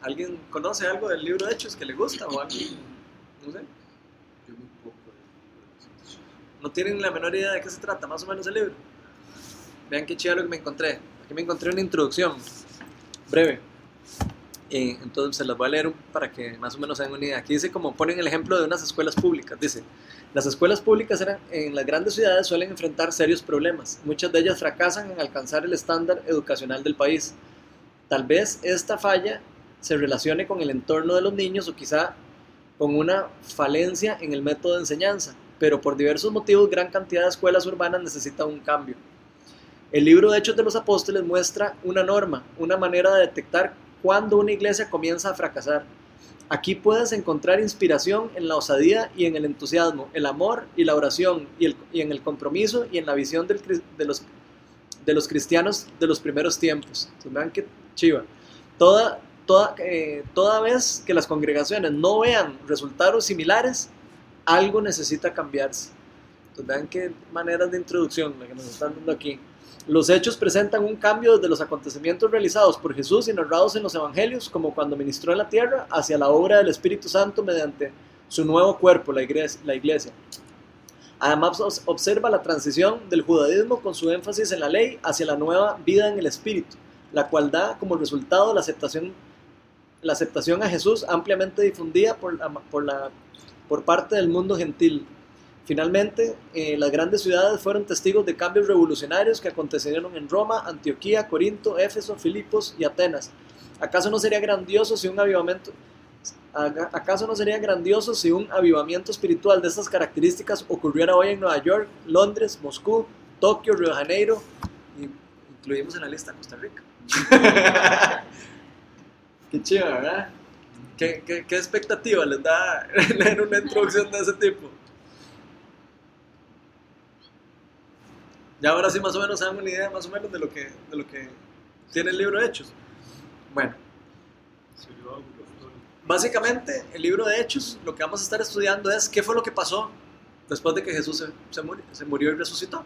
¿Alguien conoce algo del libro de Hechos que le gusta o alguien, no sé? No tienen la menor idea de qué se trata, más o menos el libro. Vean qué chido lo que me encontré. Aquí me encontré una introducción breve. Eh, entonces se las voy a leer para que más o menos se den una idea. Aquí dice como ponen el ejemplo de unas escuelas públicas. Dice, las escuelas públicas eran, en las grandes ciudades suelen enfrentar serios problemas. Muchas de ellas fracasan en alcanzar el estándar educacional del país. Tal vez esta falla se relacione con el entorno de los niños o quizá con una falencia en el método de enseñanza, pero por diversos motivos gran cantidad de escuelas urbanas necesita un cambio. El libro de Hechos de los Apóstoles muestra una norma, una manera de detectar cuándo una iglesia comienza a fracasar. Aquí puedes encontrar inspiración en la osadía y en el entusiasmo, el amor y la oración, y, el- y en el compromiso y en la visión del de, los, de los cristianos de los primeros tiempos. Entonces, qué chiva. Toda, toda, eh, toda vez que las congregaciones no vean resultados similares, algo necesita cambiarse. Entonces, vean qué maneras de introducción la que nos están dando aquí. Los hechos presentan un cambio desde los acontecimientos realizados por Jesús y narrados en los evangelios, como cuando ministró en la tierra, hacia la obra del Espíritu Santo mediante su nuevo cuerpo, la iglesia. La iglesia. Además, observa la transición del judaísmo con su énfasis en la ley hacia la nueva vida en el Espíritu, la cual da como resultado la aceptación, la aceptación a Jesús ampliamente difundida por, por, la, por parte del mundo gentil. Finalmente, eh, las grandes ciudades fueron testigos de cambios revolucionarios que acontecieron en Roma, Antioquía, Corinto, Éfeso, Filipos y Atenas. ¿Acaso no sería grandioso si un avivamiento ¿Acaso no sería grandioso si un avivamiento espiritual de estas características ocurriera hoy en Nueva York, Londres, Moscú, Tokio, Río de Janeiro incluimos en la lista Costa Rica? qué chido, ¿verdad? ¿Qué, qué, qué expectativa les da leer una introducción de ese tipo? Ya ahora sí más o menos dan una idea más o menos de lo que, de lo que tiene el libro de Hechos. Bueno, básicamente el libro de Hechos lo que vamos a estar estudiando es qué fue lo que pasó después de que Jesús se, se murió y resucitó.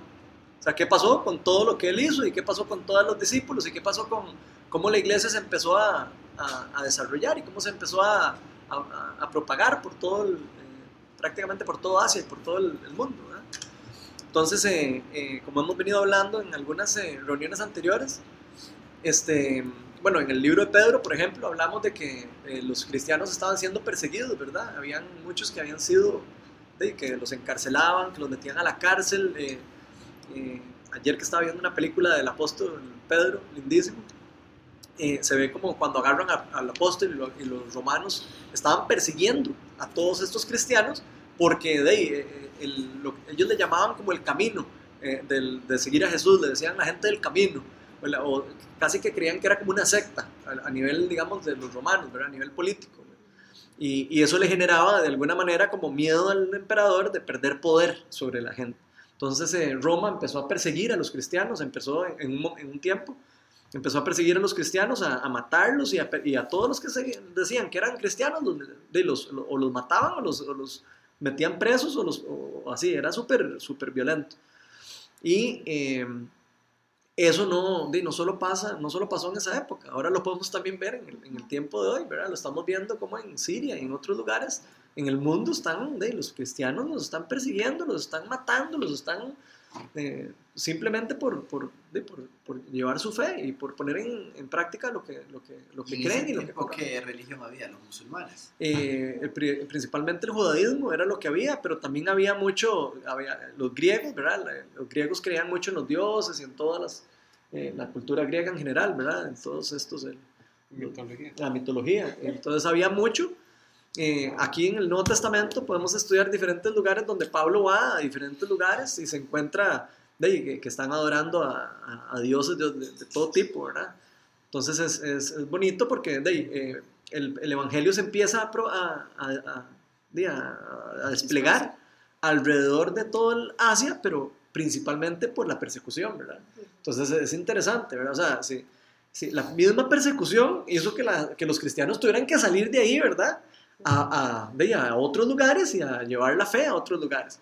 O sea, qué pasó con todo lo que él hizo y qué pasó con todos los discípulos y qué pasó con cómo la iglesia se empezó a, a- desarrollar y cómo se empezó a, a- propagar por todo eh, prácticamente por todo Asia y por todo el, mundo. ¿verdad? Entonces, eh, eh, como hemos venido hablando en algunas reuniones anteriores, este, bueno, en el libro de Pedro, por ejemplo, hablamos de que los cristianos estaban siendo perseguidos, ¿verdad? Habían muchos que habían sido, que los encarcelaban, que los metían a la cárcel. Eh, eh, ayer que estaba viendo una película del apóstol Pedro, lindísimo, eh, se ve como cuando agarran al apóstol y, lo- y los romanos estaban persiguiendo a todos estos cristianos porque de, ahí, eh, el- lo- ellos le llamaban como el camino eh, del- de seguir a Jesús, le decían la gente del camino, o, casi que creían que era como una secta a, nivel, digamos, de los romanos, a nivel político. Y eso le generaba de alguna manera como miedo al emperador de perder poder sobre la gente. Entonces eh, Roma empezó a perseguir a los cristianos, empezó en, un, en un tiempo, empezó a perseguir a los cristianos, a, a matarlos y a, y a todos los que se- decían que eran cristianos, los, de los, o los mataban o los, o los metían presos o, los, o así, era súper súper violento. Y eh, eso no, no, solo pasa, no solo pasó en esa época, ahora lo podemos también ver en el, en el tiempo de hoy, ¿verdad? Lo estamos viendo como en Siria y en otros lugares en el mundo están, de, los cristianos los están persiguiendo, los están matando, los están eh, simplemente por, por, de, por, por llevar su fe y por poner en, en práctica lo que, lo que, lo que en creen y lo que compran. ¿qué religión había? Los musulmanes. Eh, el pri- principalmente el judaísmo era lo que había, pero también había mucho, había, los griegos, ¿verdad? Los griegos creían mucho en los dioses y en todas las, eh, la cultura griega en general, ¿verdad? En todos estos, el- Mitología. la mitología. Entonces había mucho. Eh, aquí en el Nuevo Testamento podemos estudiar diferentes lugares donde Pablo va a diferentes lugares y se encuentra de, que, que están adorando a, a- a dioses de, de- de todo tipo, ¿verdad? Entonces es, es- es bonito porque de, eh, el, el Evangelio se empieza a, a- a desplegar alrededor de todo el Asia, pero principalmente por la persecución, ¿verdad? Entonces es interesante, ¿verdad? O sea, sí, sí, la misma persecución hizo que, la- que los cristianos tuvieran que salir de ahí, ¿verdad? A, a, de, a otros lugares y a llevar la fe a otros lugares.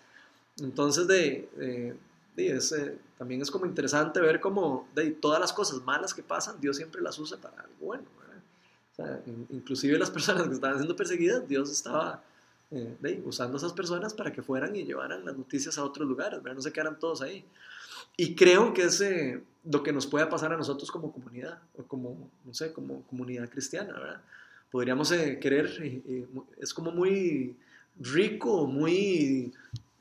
Entonces, de, de- de, es, eh, también es como interesante ver cómo de, todas las cosas malas que pasan, Dios siempre las usa para algo bueno. O sea, in- inclusive las personas que estaban siendo perseguidas, Dios estaba eh, de usando a esas personas para que fueran y llevaran las noticias a otros lugares, ¿verdad? no se quedaran todos ahí. Y creo que es eh, lo que nos puede pasar a nosotros como comunidad, o como, no sé, como comunidad cristiana, ¿verdad? Podríamos eh, querer, eh, eh, es como muy rico, muy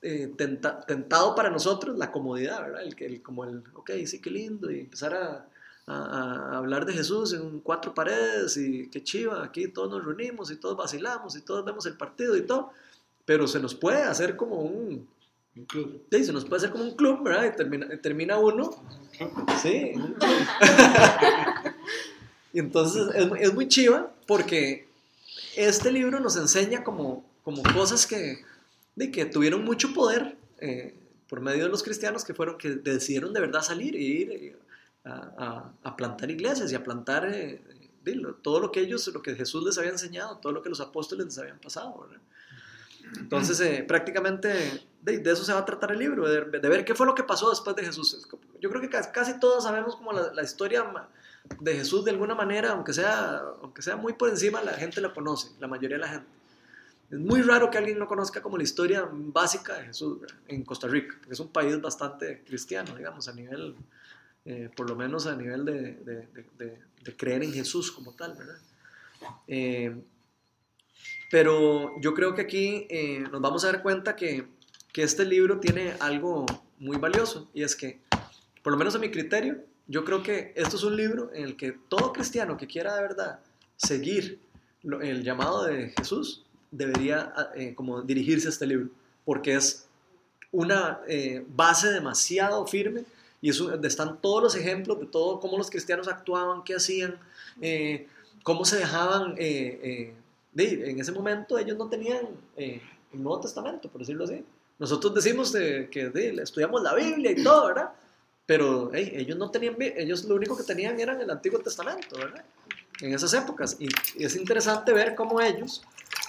eh, tenta- tentado para nosotros la comodidad, ¿verdad? El, que- el, como el, ok, sí, qué lindo, y empezar a, a- a hablar de Jesús en cuatro paredes, y qué chiva, aquí todos nos reunimos y todos vacilamos y todos vemos el partido y todo, pero se nos puede hacer como un, Un club. sí, se nos puede hacer como un club, ¿verdad? Y termina, termina uno. Sí, un club. y entonces es, muy chiva porque este libro nos enseña como, como cosas que, de que tuvieron mucho poder eh, por medio de los cristianos que fueron, que decidieron de verdad salir y ir eh, a, plantar iglesias y a plantar eh, todo lo que ellos, lo que Jesús les había enseñado, todo lo que los apóstoles les habían pasado. Entonces, eh, prácticamente de, eso se va a tratar el libro, de, ver qué fue lo que pasó después de Jesús. Yo creo que casi, todos sabemos como la, historia de Jesús de alguna manera, aunque sea, aunque sea muy por encima, la gente la conoce, la mayoría de la gente. Es muy raro que alguien no conozca como la historia básica de Jesús en Costa Rica, porque es un país bastante cristiano, digamos, a nivel, eh, por lo menos a nivel de- de- de creer en Jesús como tal, ¿verdad? Eh, pero yo creo que aquí eh, nos vamos a dar cuenta que, que este libro tiene algo muy valioso y es que, por lo menos a mi criterio, yo creo que esto es un libro en el que todo cristiano que quiera de verdad seguir el llamado de Jesús debería eh, como dirigirse a este libro porque es una eh, base demasiado firme y es un- están todos los ejemplos de todo cómo los cristianos actuaban, qué hacían, eh, cómo se dejaban eh, eh, de- en ese momento ellos no tenían eh, el Nuevo Testamento, por decirlo así. Nosotros decimos de- que de- estudiamos la Biblia y todo, ¿verdad? Pero hey, ellos no tenían, ellos lo único que tenían era el Antiguo Testamento, ¿verdad? En esas épocas. Y es interesante ver cómo ellos,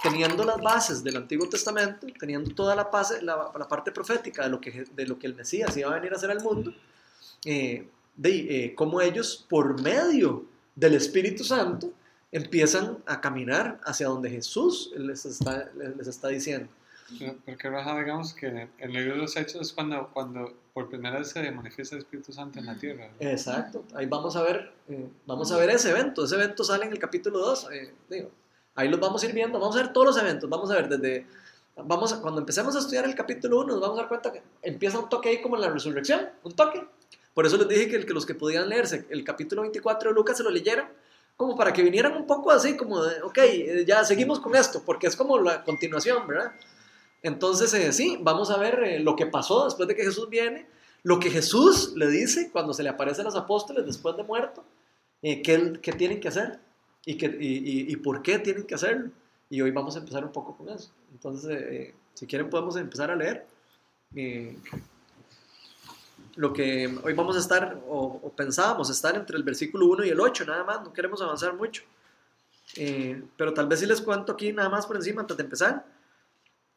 teniendo las bases del Antiguo Testamento, teniendo toda la, base, la, la parte profética de lo, que, de lo que el Mesías iba a venir a hacer al mundo, eh, de, eh, cómo ellos, por medio del Espíritu Santo, empiezan a caminar hacia donde Jesús les está, les está diciendo. Porque Raja, digamos que en el- libro de los Hechos es cuando, cuando por primera vez se manifiesta el Espíritu Santo en la tierra. ¿no? Exacto, ahí vamos a ver, eh, vamos a ver ese evento, ese evento sale en el capítulo 2, eh, digo, ahí los vamos a ir viendo, vamos a ver todos los eventos, vamos a ver desde, vamos a- cuando empecemos a estudiar el capítulo 1 nos vamos a dar cuenta que empieza un toque ahí como en la resurrección, un toque, por eso les dije que, el- que los que podían leerse el capítulo 24 de Lucas se lo leyeran, como para que vinieran un poco así, como de, ok, eh, ya seguimos con esto, porque es como la continuación, ¿verdad? Entonces, eh, sí, vamos a ver eh, lo que pasó después de que Jesús viene, lo que Jesús le dice cuando se le aparece a los apóstoles después de muerto, eh, qué, qué tienen que hacer y, qué- y, y- por qué tienen que hacerlo. Y hoy vamos a empezar un poco con eso. Entonces, eh, si quieren podemos empezar a leer. lo que hoy vamos a estar, o, o pensábamos estar entre el versículo 1 y el 8, nada más, no queremos avanzar mucho. Pero tal vez si les cuento aquí nada más por encima antes de empezar,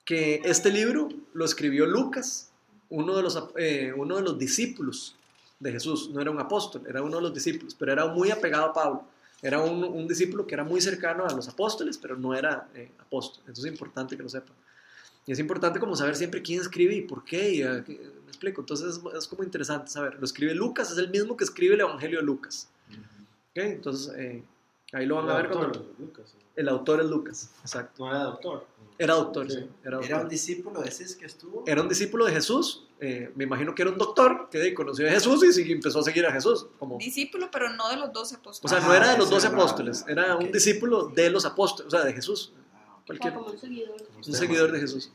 que este libro lo escribió Lucas, uno de los, eh, uno de los discípulos de Jesús, no era un apóstol, era uno de los discípulos, pero era muy apegado a Pablo. Era un, un discípulo que era muy cercano a los apóstoles, pero no era eh, apóstol. Eso es importante que lo sepan. Y es importante como saber siempre quién escribe y por qué. y, eh, me explico. Entonces es, es como interesante saber. Lo escribe Lucas, es el mismo que escribe el Evangelio de Lucas. ¿Ok? Entonces eh, ahí lo van a ver cuando... Doctor, Lucas. El autor es Lucas, exacto. No era doctor. Era doctor, sí. Sí. Era, un discípulo de ese que estuvo. Era un discípulo de Jesús. eh, me imagino que era un doctor que conoció a Jesús y sí, empezó a seguir a Jesús. Como, Discípulo, pero no de los doce o apóstoles. sea, no Ah, era de los ese doce apóstoles, era un discípulo de los apóstoles, o sea, de Jesús. Ah. Cualquier, como un seguidor. De Jesús.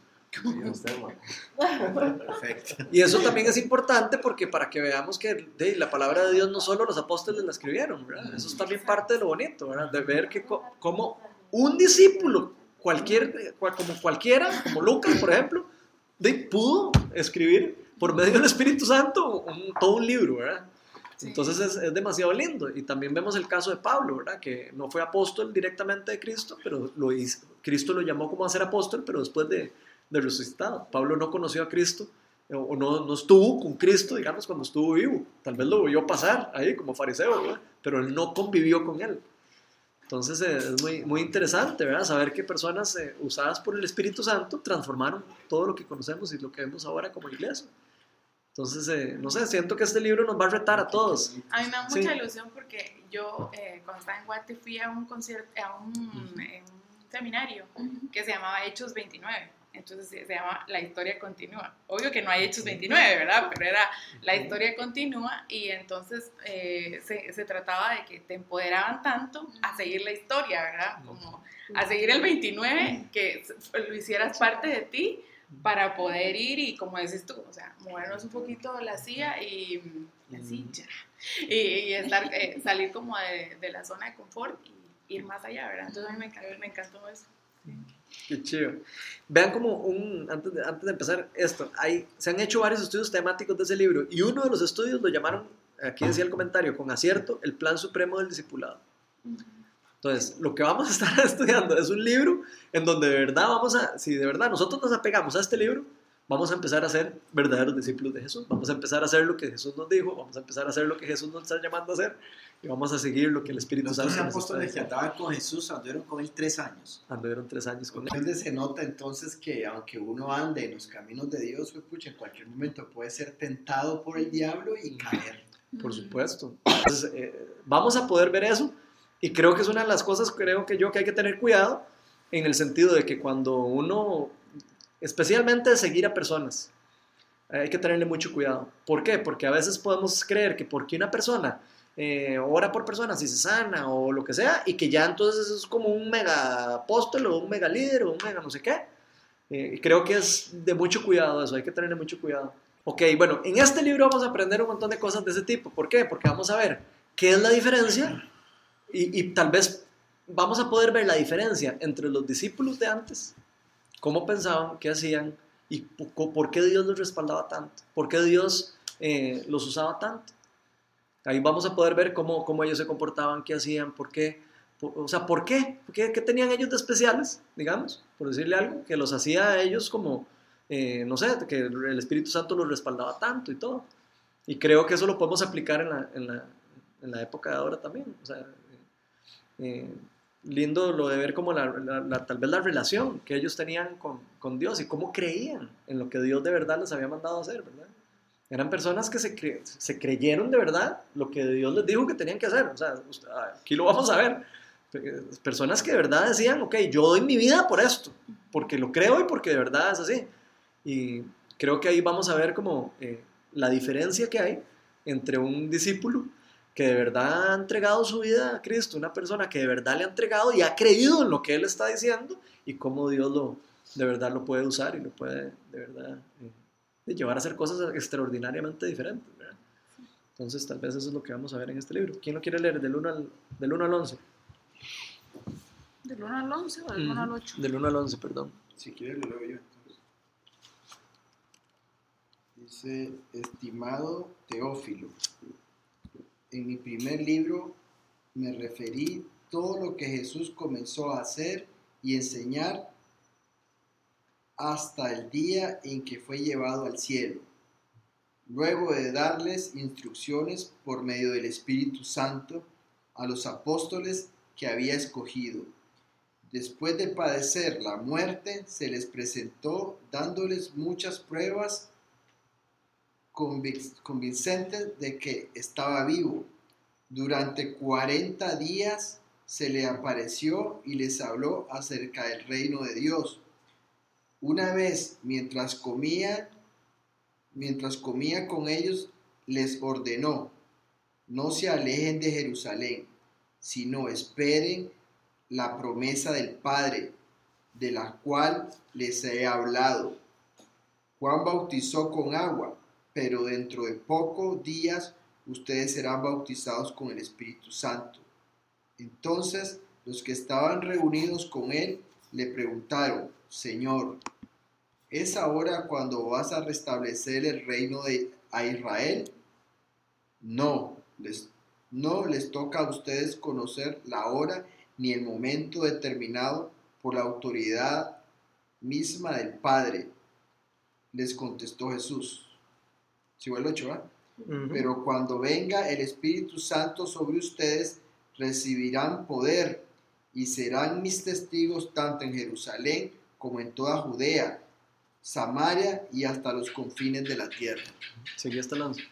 Perfecto. Y eso también es importante porque para que veamos que de, la palabra de Dios no solo los apóstoles la escribieron, ¿verdad? Eso es también parte de lo bonito, ¿verdad? De ver que co- como un discípulo, cualquier, cual- como cualquiera, como Lucas, por ejemplo, de, pudo escribir por medio del Espíritu Santo un- todo un libro, ¿verdad? Entonces es, es demasiado lindo. Y también vemos el caso de Pablo, ¿verdad? Que no fue apóstol directamente de Cristo, pero lo hizo- Cristo lo llamó como a ser apóstol, pero después de, de resucitado. Pablo no conoció a Cristo, o no, no estuvo con Cristo, digamos, cuando estuvo vivo. Tal vez lo vio pasar ahí como fariseo, ¿verdad? Pero él no convivió con él. Entonces eh, es muy, muy interesante, ¿verdad? Saber que personas eh, usadas por el Espíritu Santo transformaron todo lo que conocemos y lo que vemos ahora como iglesia. Entonces, eh, no sé, siento que este libro nos va a retar a todos. A mí me da Sí. mucha ilusión porque yo eh, cuando estaba en Guate fui a un concierto, a un, en un seminario que se llamaba Hechos 29. Entonces se llama La historia continúa. Obvio que no hay Hechos 29, ¿verdad? Pero era La historia continúa y entonces eh, se, se trataba de que te empoderaban tanto a seguir la historia, ¿verdad? Como a seguir el 29, que lo hicieras parte de ti para poder ir y como decís tú, o sea, movernos un poquito la silla y, y así ya. Y, y estar, eh, salir como de, de la zona de confort y ir más allá, ¿verdad? Entonces a mí me encantó, me encantó eso. Qué chido. Vean como un, antes de, antes de empezar esto, hay, se han hecho varios estudios temáticos de ese libro y uno de los estudios lo llamaron, aquí decía el comentario, con acierto, el plan supremo del discipulado. Entonces, lo que vamos a estar estudiando es un libro en donde de verdad vamos a, si de verdad nosotros nos apegamos a este libro, vamos a empezar a ser verdaderos discípulos de Jesús. Vamos a empezar a hacer lo que Jesús nos dijo, vamos a empezar a hacer lo que Jesús nos está llamando a hacer y vamos a seguir lo que el Espíritu Los Santo nos está apóstoles que andaban con Jesús anduvieron con él tres años. Anduvieron tres años con él. Donde se nota entonces que aunque uno ande en los caminos de Dios, pucha, en cualquier momento puede ser tentado por el diablo y caer. Por supuesto. Entonces, eh, vamos a poder ver eso y creo que es una de las cosas, creo que yo, que hay que tener cuidado en el sentido de que cuando uno, especialmente seguir a personas, eh, hay que tenerle mucho cuidado. ¿Por qué? Porque a veces podemos creer que porque una persona eh, ora por personas y se sana o lo que sea, y que ya entonces es como un mega apóstol o un mega líder o un mega no sé qué. Eh, creo que es de mucho cuidado eso, hay que tenerle mucho cuidado. Ok, bueno, en este libro vamos a aprender un montón de cosas de ese tipo. ¿Por qué? Porque vamos a ver qué es la diferencia y tal vez vamos a poder ver la diferencia entre los discípulos de antes, cómo pensaban, qué hacían y po- por qué Dios los respaldaba tanto, por qué Dios eh, los usaba tanto. Ahí vamos a poder ver cómo, cómo ellos se comportaban, qué hacían, por qué, por- o sea, por qué, qué, qué tenían ellos de especiales, digamos, por decirle algo, que los hacía a ellos como, eh, no sé, que el Espíritu Santo los respaldaba tanto y todo. Y creo que eso lo podemos aplicar en la, en la, en la época de ahora también. O sea, eh, lindo lo de ver como la, la- la- tal vez la relación que ellos tenían con, con Dios y cómo creían en lo que Dios de verdad les había mandado hacer, ¿verdad? Eran personas que se, cre- se creyeron de verdad lo que Dios les dijo que tenían que hacer. O sea, usted- aquí lo vamos a ver. Pe- Personas que de verdad decían, ok, yo doy mi vida por esto, porque lo creo y porque de verdad es así. Y creo que ahí vamos a ver como eh, la diferencia que hay entre un discípulo que de verdad ha entregado su vida a Cristo, una persona que de verdad le ha entregado y ha creído en lo que Él está diciendo y cómo Dios lo, de verdad lo puede usar y lo puede de verdad eh, llevar a hacer cosas extraordinariamente diferentes. ¿verdad? Entonces tal vez eso es lo que vamos a ver en este libro. ¿Quién lo quiere leer del 1 al, del 1 al 11? ¿Del 1 al 11 o del 1 al 8? Del 1 al 11, perdón. Si quieres lo leo yo entonces. Dice, estimado Teófilo, en mi primer libro me referí todo lo que Jesús comenzó a hacer y enseñar hasta el día en que fue llevado al cielo, luego de darles instrucciones por medio del Espíritu Santo a los apóstoles que había escogido. Después de padecer la muerte, se les presentó dándoles muchas pruebas convincentes de que estaba vivo. Durante 40 días se le apareció y les habló acerca del reino de Dios. Una vez, mientras comía, mientras comía con ellos, les ordenó, no se alejen de Jerusalén, sino esperen la promesa del Padre, de la cual les he hablado. Juan bautizó con agua, pero dentro de pocos días ustedes serán bautizados con el Espíritu Santo. Entonces los que estaban reunidos con él le preguntaron, Señor, ¿es ahora cuando vas a restablecer el reino de a Israel? No, no les toca a ustedes conocer la hora ni el momento determinado por la autoridad misma del Padre. Les contestó Jesús. Si el 8, ¿va? Ujú. Pero cuando venga el Espíritu Santo sobre ustedes, recibirán poder y serán mis testigos tanto en Jerusalén como en toda Judea, Samaria y hasta los confines de la tierra. Seguí hasta el 11.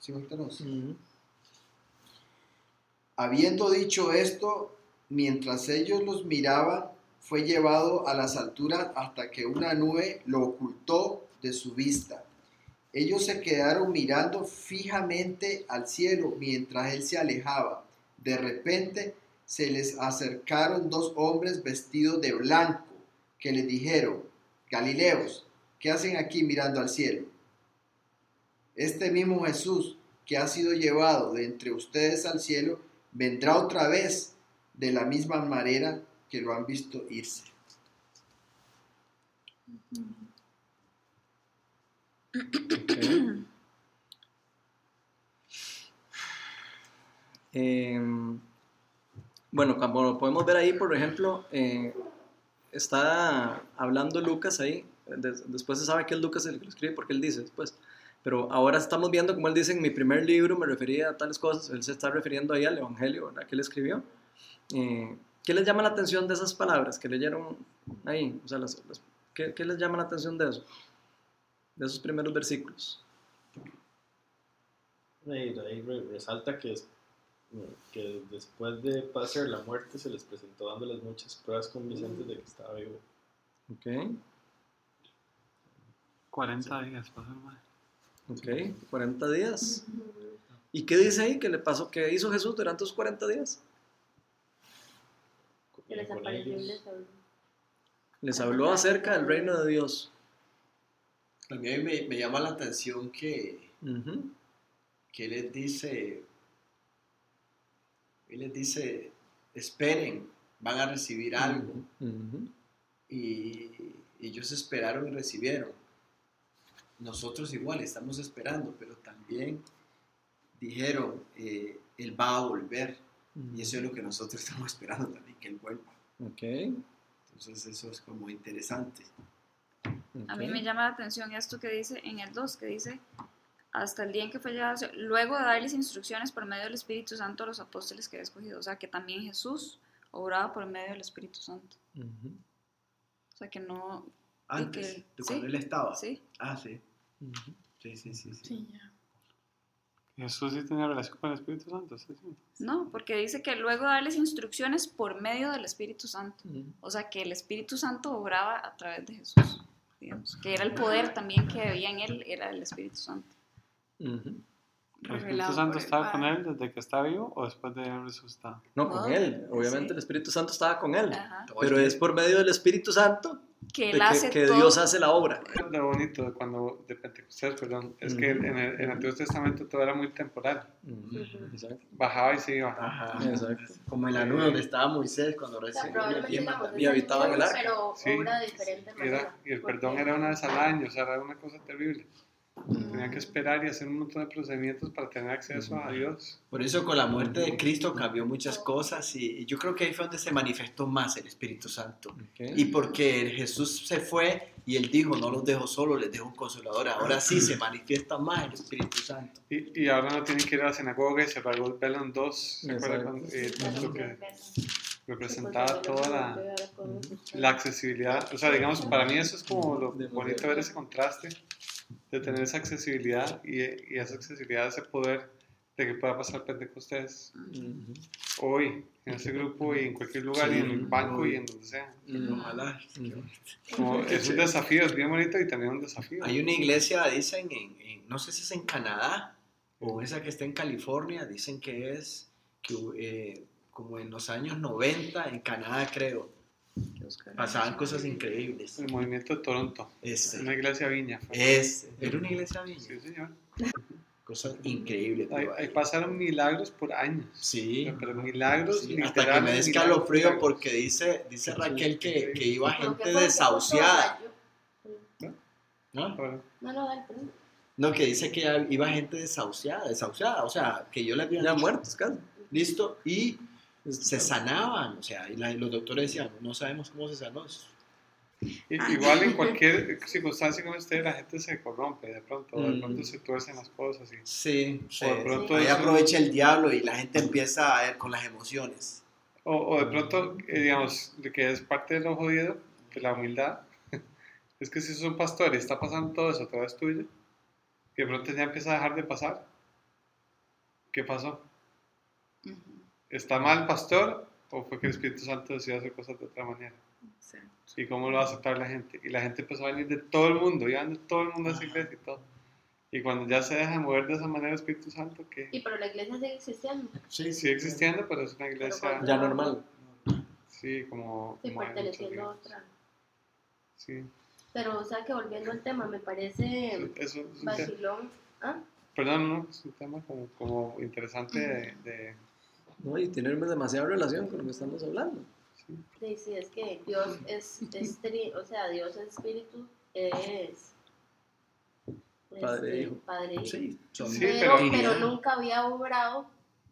¿Sí, cuéntanos? Ujú. Habiendo dicho esto, mientras ellos los miraban, fue llevado a las alturas hasta que una nube lo ocultó de su vista. Ellos se quedaron mirando fijamente al cielo mientras él se alejaba. De repente se les acercaron dos hombres vestidos de blanco que les dijeron, Galileos, ¿qué hacen aquí mirando al cielo? Este mismo Jesús que ha sido llevado de entre ustedes al cielo, vendrá otra vez de la misma manera que lo han visto irse. Em, bueno, como podemos ver ahí, por ejemplo, eh, está hablando Lucas ahí. des- después se sabe que es Lucas el que lo escribe porque él dice después. Pero ahora estamos viendo como él dice en mi primer libro me refería a tales cosas. Él se está refiriendo ahí al Evangelio ¿verdad? que él escribió. Eh, ¿Qué les llama la atención de esas palabras que leyeron ahí? O sea, las- las- ¿qué, qué les llama la atención de eso? De esos primeros versículos. Ahí, ahí re- resalta que, que después de pasar la muerte se les presentó dándoles muchas pruebas convincentes de que estaba vivo. Ok. 40 días pasó el mae. Ok, 40 días. ¿Y qué dice ahí? ¿Qué le pasó? ¿Qué hizo Jesús durante esos 40 días? Que les apareció y les habló. Les habló acerca del reino de Dios. A mí me, me llama la atención que, Ujú. que les dice, él les dice, esperen, van a recibir algo. Y ellos esperaron y recibieron. Nosotros igual estamos esperando, pero también dijeron, eh, Él va a volver. Y eso es lo que nosotros estamos esperando también, que Él vuelva. Ok. Entonces eso es como interesante. A mí me llama la atención esto que dice en el 2, que dice, hasta el día en que fue llevado, luego de darles instrucciones por medio del Espíritu Santo a los apóstoles que había escogido. O sea, que también Jesús obraba por medio del Espíritu Santo. O sea, que no... Antes, que- de cuando sí, Él estaba. Sí, Ah, sí. Sí, sí, sí. sí. Sí, ya. Jesús sí tenía relación con el Espíritu Santo, sí, sí. no, porque dice que luego de darles instrucciones por medio del Espíritu Santo. O sea, que el Espíritu Santo obraba a través de Jesús. Digamos, que era el poder también que había en él, era el Espíritu Santo. Ujú. ¿El Espíritu Santo estaba con él desde que está vivo o después de haber resucitado? No, con No, él. Obviamente sí. el Espíritu Santo estaba con él. Ajá. Pero es por medio del Espíritu Santo Que él hace que, que todo. Dios hace la obra. Lo bonito de cuando de Pentecostés, perdón, es que Ujú. en el, en el Antiguo Testamento todo era muy temporal. Ujú. Exacto. Bajaba y se iba. Ajá. Exacto. Como en la nube donde estaba Moisés cuando mandamientos. Y habitaba en el arca. pero Sí. obra diferente era- y el perdón era una vez al año, o sea, era una cosa terrible. Tenía que esperar y hacer un montón de procedimientos para tener acceso a Dios. Por eso con la muerte de Cristo cambió muchas cosas y yo creo que ahí fue donde se manifestó más el Espíritu Santo. Ok. Y porque Jesús se fue y él dijo, no los dejo solos, les dejo un consolador. Ahora sí se manifiesta más el Espíritu Santo. Y, y ahora no tienen que ir a la sinagoga y se en dos. ¿Se acuerdan eh, lo que representaba toda la, la accesibilidad? O sea, digamos, para mí eso es como lo bonito ver ese contraste de tener esa accesibilidad y, y esa accesibilidad, ese poder de que pueda pasar Pentecostés Ujú. hoy en ese grupo y en cualquier lugar y en el banco y en donde sea. Ojalá. Como, es un desafío, es bien bonito y también un desafío. Hay una iglesia, dicen, en, en- no sé si es en Canadá o esa que está en California, dicen que es que, eh, como en los años 90, en Canadá creo, pasaban cosas increíbles. El movimiento de Toronto, Este, una iglesia viña. fue. es, era una iglesia bien, Sí, señor. cosas increíbles. Ahí, pasaron milagros por años. Sí, Pero milagros, sí, hasta que me escalofrío milagros. porque dice, dice Raquel que, que iba gente desahuciada. ¿no? No, no, que dice que iba gente desahuciada, desahuciada, o sea, que yo le había Ya muertos casi. listo, y se sanaban, o sea, y la- y los doctores decían, no sabemos cómo se sanó. Igual en cualquier circunstancia como esté, la gente se corrompe de pronto, de Mm. pronto se tuercen las cosas. Y, Sí, sí. o de pronto Ahí eso- aprovecha el diablo y la gente empieza a ver con las emociones. O, o de pronto, eh, digamos, que es parte de lo jodido, de la humildad, es que si sos un pastor y está pasando todo eso a través tuyo, y de pronto ya empieza a dejar de pasar, ¿qué pasó? Ujú, ¿Está mal el pastor o fue que el Espíritu Santo decidió hacer cosas de otra manera? sí. ¿Y cómo lo va a aceptar la gente? Y la gente empezó a venir de todo el mundo, iban de todo el mundo a esa iglesia y todo. Y cuando ya se deja mover de esa manera el Espíritu Santo, que Y pero la iglesia sigue existiendo. sí, sigue existiendo, pero es una iglesia, cuando- Ya normal. sí, como... Sí, como perteneciendo a otra. Sí, Pero, o sea, que volviendo al tema, me parece eso es un tema, vacilón. ¿Ah? perdón, no, es un tema como, como interesante de, de- ¿no? Y tiene demasiada relación con lo que estamos hablando. sí. Sí, sí, es que Dios es, es tri- o sea, Dios es espíritu, es... Padre hijo. Padre hijo. Sí, Son- Sí, pero, pero- pero nunca había obrado,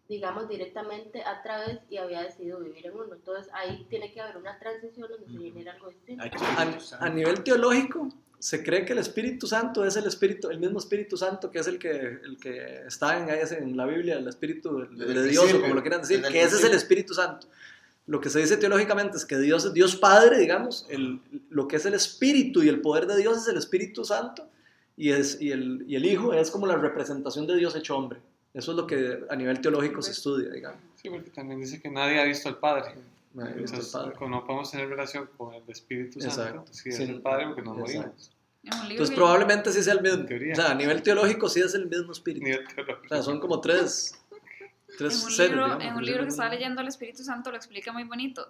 digamos, directamente a través y había decidido vivir en uno. Entonces ahí tiene que haber una transición donde se genera algo distinto. A, a nivel teológico, se cree que el Espíritu Santo es el Espíritu, el mismo Espíritu Santo que es el que, el que está en, en la Biblia, el Espíritu de, Dios, o como lo quieran decir, que ese es el. Espíritu Santo. Lo que se dice teológicamente es que Dios es Dios Padre, digamos, el, lo que es el Espíritu y el poder de Dios es el Espíritu Santo, y, es, y, el, y el Hijo es como la representación de Dios hecho hombre. Eso es lo que a nivel teológico se estudia, digamos. Sí, porque también dice que nadie ha visto al Padre. Entonces, como no podemos tener relación con el Espíritu Santo, Exacto. si es Sí. el Padre, porque nos Exacto. morimos. Entonces probablemente sí sea el mismo. O sea, a nivel teológico sí es el mismo Espíritu. O sea, son como tres, tres en un seres, libro, digamos, en un que libro que estaba leyendo el Espíritu Santo lo explica muy bonito.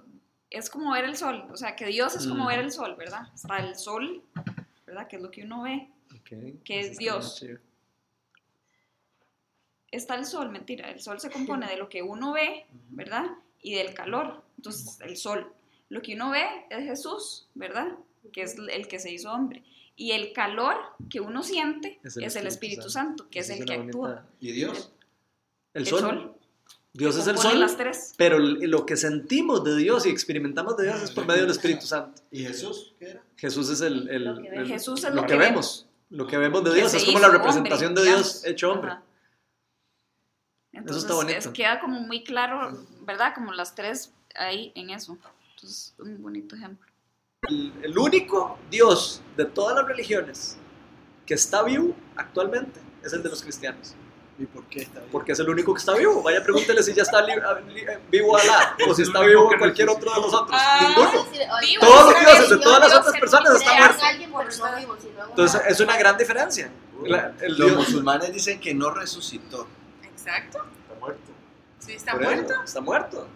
Es como ver el sol, o sea, que Dios es como Mm. ver el sol, ¿verdad? Está el sol, ¿verdad? Que es lo que uno ve. Ok, que es Dios. Está el sol, mentira. El sol se compone de lo que uno ve, ¿verdad? Y del calor. Entonces, el sol. Lo que uno ve es Jesús, ¿verdad? Que es el que se hizo hombre. Y el calor que uno siente es el, Espíritu Santo, que es Esa el que actúa. bonita- ¿Y Dios? El, El sol. sol. Dios es el sol, las tres. pero lo que sentimos de Dios y experimentamos de Dios es por medio del Espíritu Santo. ¿Y Jesús? ¿Qué era? Jesús es el, el- Lo que ve. el- Jesús es lo lo que que vemos. Lo que vemos de Que Dios es como la representación hombre, de Dios hecho hombre. Ajá. Entonces, está bonito. es- queda como muy claro, ¿verdad? Como las tres ahí en eso. Entonces, un bonito ejemplo. El, el único Dios de todas las religiones que está vivo actualmente es el de los cristianos. ¿Y por qué está bien? Porque es el único que está vivo. Vaya, pregúntele si ya está li- li- vivo Alá o si está vivo cualquier otro de los otros. Ah, Ninguno. Vivo. Todos los dioses de todas las otras personas están muertos. vivo, Entonces es una gran diferencia. La- el Los Dios- musulmanes dicen que no resucitó. Exacto. Está muerto. Sí, está por eso, muerto. está muerto.